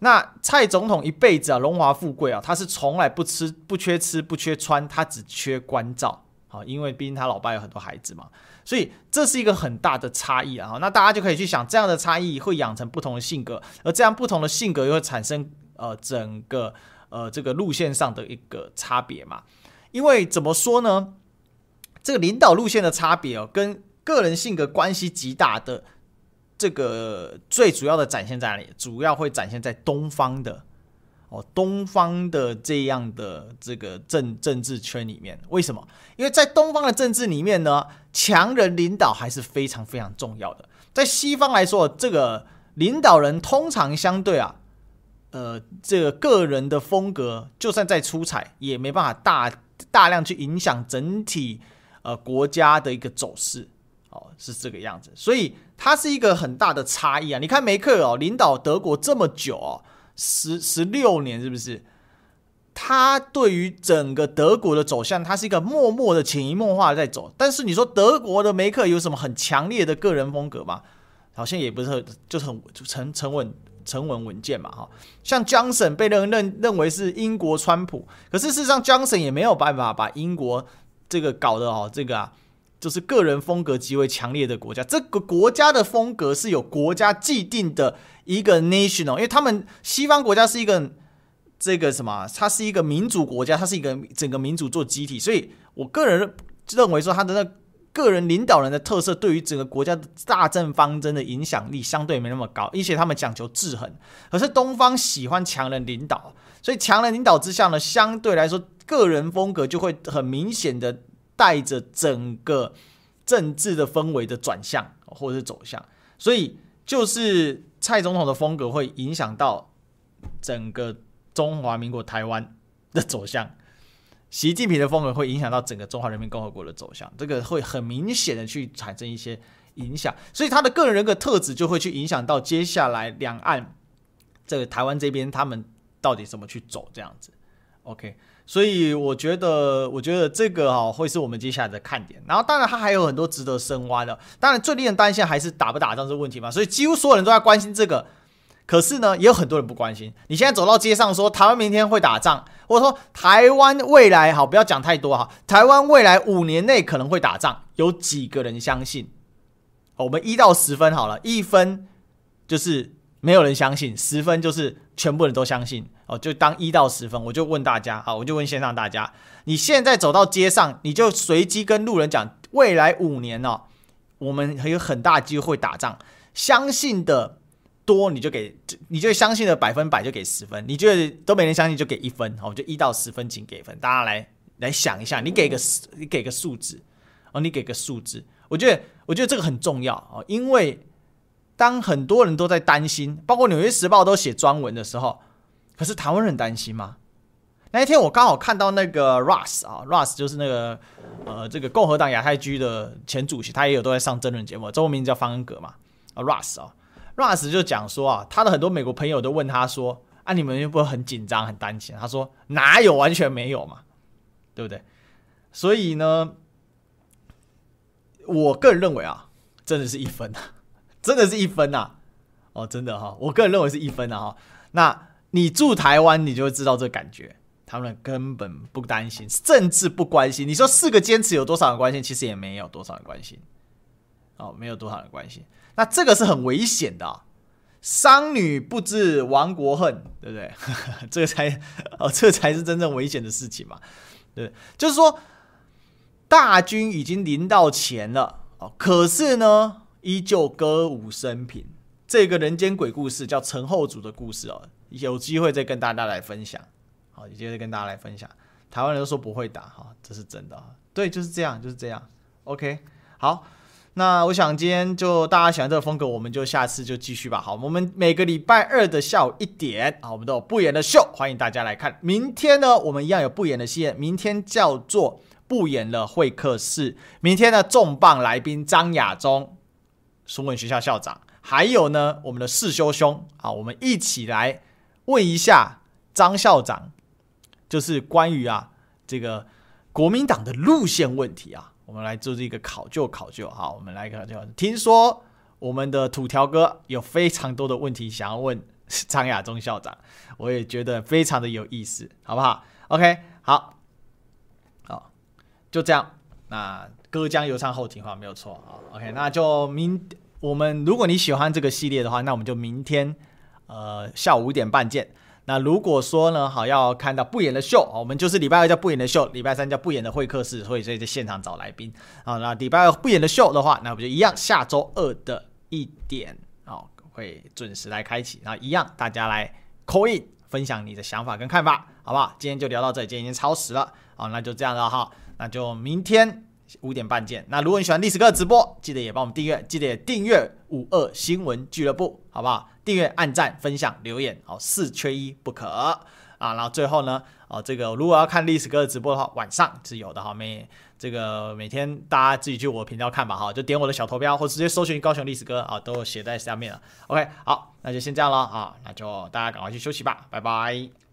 那蔡总统一辈子啊，荣华富贵啊，他是从来不吃、不缺吃、不缺穿，他只缺关照。好，因为毕竟他老爸有很多孩子嘛，所以这是一个很大的差异啊。那大家就可以去想，这样的差异会养成不同的性格，而这样不同的性格又会产生呃整个呃这个路线上的一个差别嘛。因为怎么说呢？这个领导路线的差别哦，跟个人性格关系极大的。这个最主要的展现在哪里？主要会展现在东方的哦，东方的这样的这个政政治圈里面。为什么？因为在东方的政治里面呢，强人领导还是非常非常重要的。在西方来说，这个领导人通常相对啊，呃，这个个人的风格，就算再出彩，也没办法大大量去影响整体呃国家的一个走势。哦，是这个样子，所以它是一个很大的差异啊！你看梅克哦，领导德国这么久哦，十十六年是不是？他对于整个德国的走向，他是一个默默的、潜移默化在走。但是你说德国的梅克有什么很强烈的个人风格吗？好像也不是，就是很沉沉稳、沉稳稳健嘛。哈，像强森被认认认为是英国川普，可是事实上强森也没有办法把英国这个搞得哦，这个啊。就是个人风格极为强烈的国家，这个国家的风格是有国家既定的一个 national，因为他们西方国家是一个这个什么，它是一个民主国家，它是一个整个民主做集体，所以我个人认为说他的那个人领导人的特色对于整个国家的大政方针的影响力相对没那么高，而且他们讲求制衡，可是东方喜欢强人领导，所以强人领导之下呢，相对来说个人风格就会很明显的。带着整个政治的氛围的转向或者是走向，所以就是蔡总统的风格会影响到整个中华民国台湾的走向，习近平的风格会影响到整个中华人民共和国的走向，这个会很明显的去产生一些影响，所以他的个人人格特质就会去影响到接下来两岸这个台湾这边他们到底怎么去走这样子，OK。所以我觉得，我觉得这个哈会是我们接下来的看点。然后，当然它还有很多值得深挖的。当然，最令人担心还是打不打仗这个问题嘛。所以，几乎所有人都在关心这个。可是呢，也有很多人不关心。你现在走到街上说台湾明天会打仗，或者说台湾未来好，不要讲太多哈。台湾未来五年内可能会打仗，有几个人相信？我们一到十分好了，一分就是没有人相信，十分就是全部人都相信。哦，就当一到十分，我就问大家，好，我就问线上大家，你现在走到街上，你就随机跟路人讲，未来五年哦，我们还有很大机会打仗，相信的多你就给，你就相信的百分百就给十分，你觉得都没人相信就给一分，好，就一到十分请给分，大家来来想一下，你给个你给个数字，哦，你给个数字，我觉得我觉得这个很重要哦，因为当很多人都在担心，包括纽约时报都写专文的时候。可是台湾人担心吗？那一天我刚好看到那个 Russ 啊，Russ 就是那个呃这个共和党亚太区的前主席，他也有都在上争论节目，中文名叫方恩格嘛啊，Russ 啊，Russ 就讲说啊，他的很多美国朋友都问他说啊，你们又不会很紧张很担心？他说哪有完全没有嘛，对不对？所以呢，我个人认为啊，真的是一分啊，真的是一分呐！哦，真的哈，我个人认为是一分啊哈。那你住台湾，你就会知道这感觉。他们根本不担心，甚至不关心。你说四个坚持有多少人关心？其实也没有多少人关心。哦，没有多少人关心。那这个是很危险的。商女不知亡国恨，对不对？这个才哦，这才是真正危险的事情嘛。对，就是说大军已经临到前了哦，可是呢，依旧歌舞升平。这个人间鬼故事叫陈后主的故事哦，有机会再跟大家来分享。好，有机会跟大家来分享。台湾人都说不会打哈，这是真的。对，就是这样，就是这样。OK，好。那我想今天就大家喜欢这个风格，我们就下次就继续吧。好，我们每个礼拜二的下午一点啊，我们都有不演的秀，欢迎大家来看。明天呢，我们一样有不演的戏，明天叫做不演了会客室。明天的重磅来宾张亚中，书文学校校长，还有呢我们的世修兄啊，我们一起来问一下张校长，就是关于啊这个国民党的路线问题啊。我们来做这个考究考究，好，我们来考究。听说我们的土条哥有非常多的问题想要问 张亚中校长，我也觉得非常的有意思，好不好？OK，好，好，就这样。那歌将由唱后庭话没有错啊。OK，那就明我们如果你喜欢这个系列的话，那我们就明天呃下午五点半见。那如果说呢，好要看到不演的秀，我们就是礼拜二叫不演的秀，礼拜三叫不演的会客室，所以所以在现场找来宾啊。那礼拜二不演的秀的话，那我们就一样，下周二的一点啊会准时来开启，那一样大家来 call in 分享你的想法跟看法，好不好？今天就聊到这里，今天已经超时了，好，那就这样了哈，那就明天五点半见。那如果你喜欢历史哥的直播，记得也帮我们订阅，记得也订阅五二新闻俱乐部，好不好？订阅、按赞、分享、留言，好，四缺一不可啊！然后最后呢，哦，这个如果要看历史哥的直播的话，晚上是有的哈，每这个每天大家自己去我频道看吧，哈，就点我的小投标，或直接搜寻高雄历史哥啊，都写在下面了。OK，好，那就先这样了啊，那就大家赶快去休息吧，拜拜。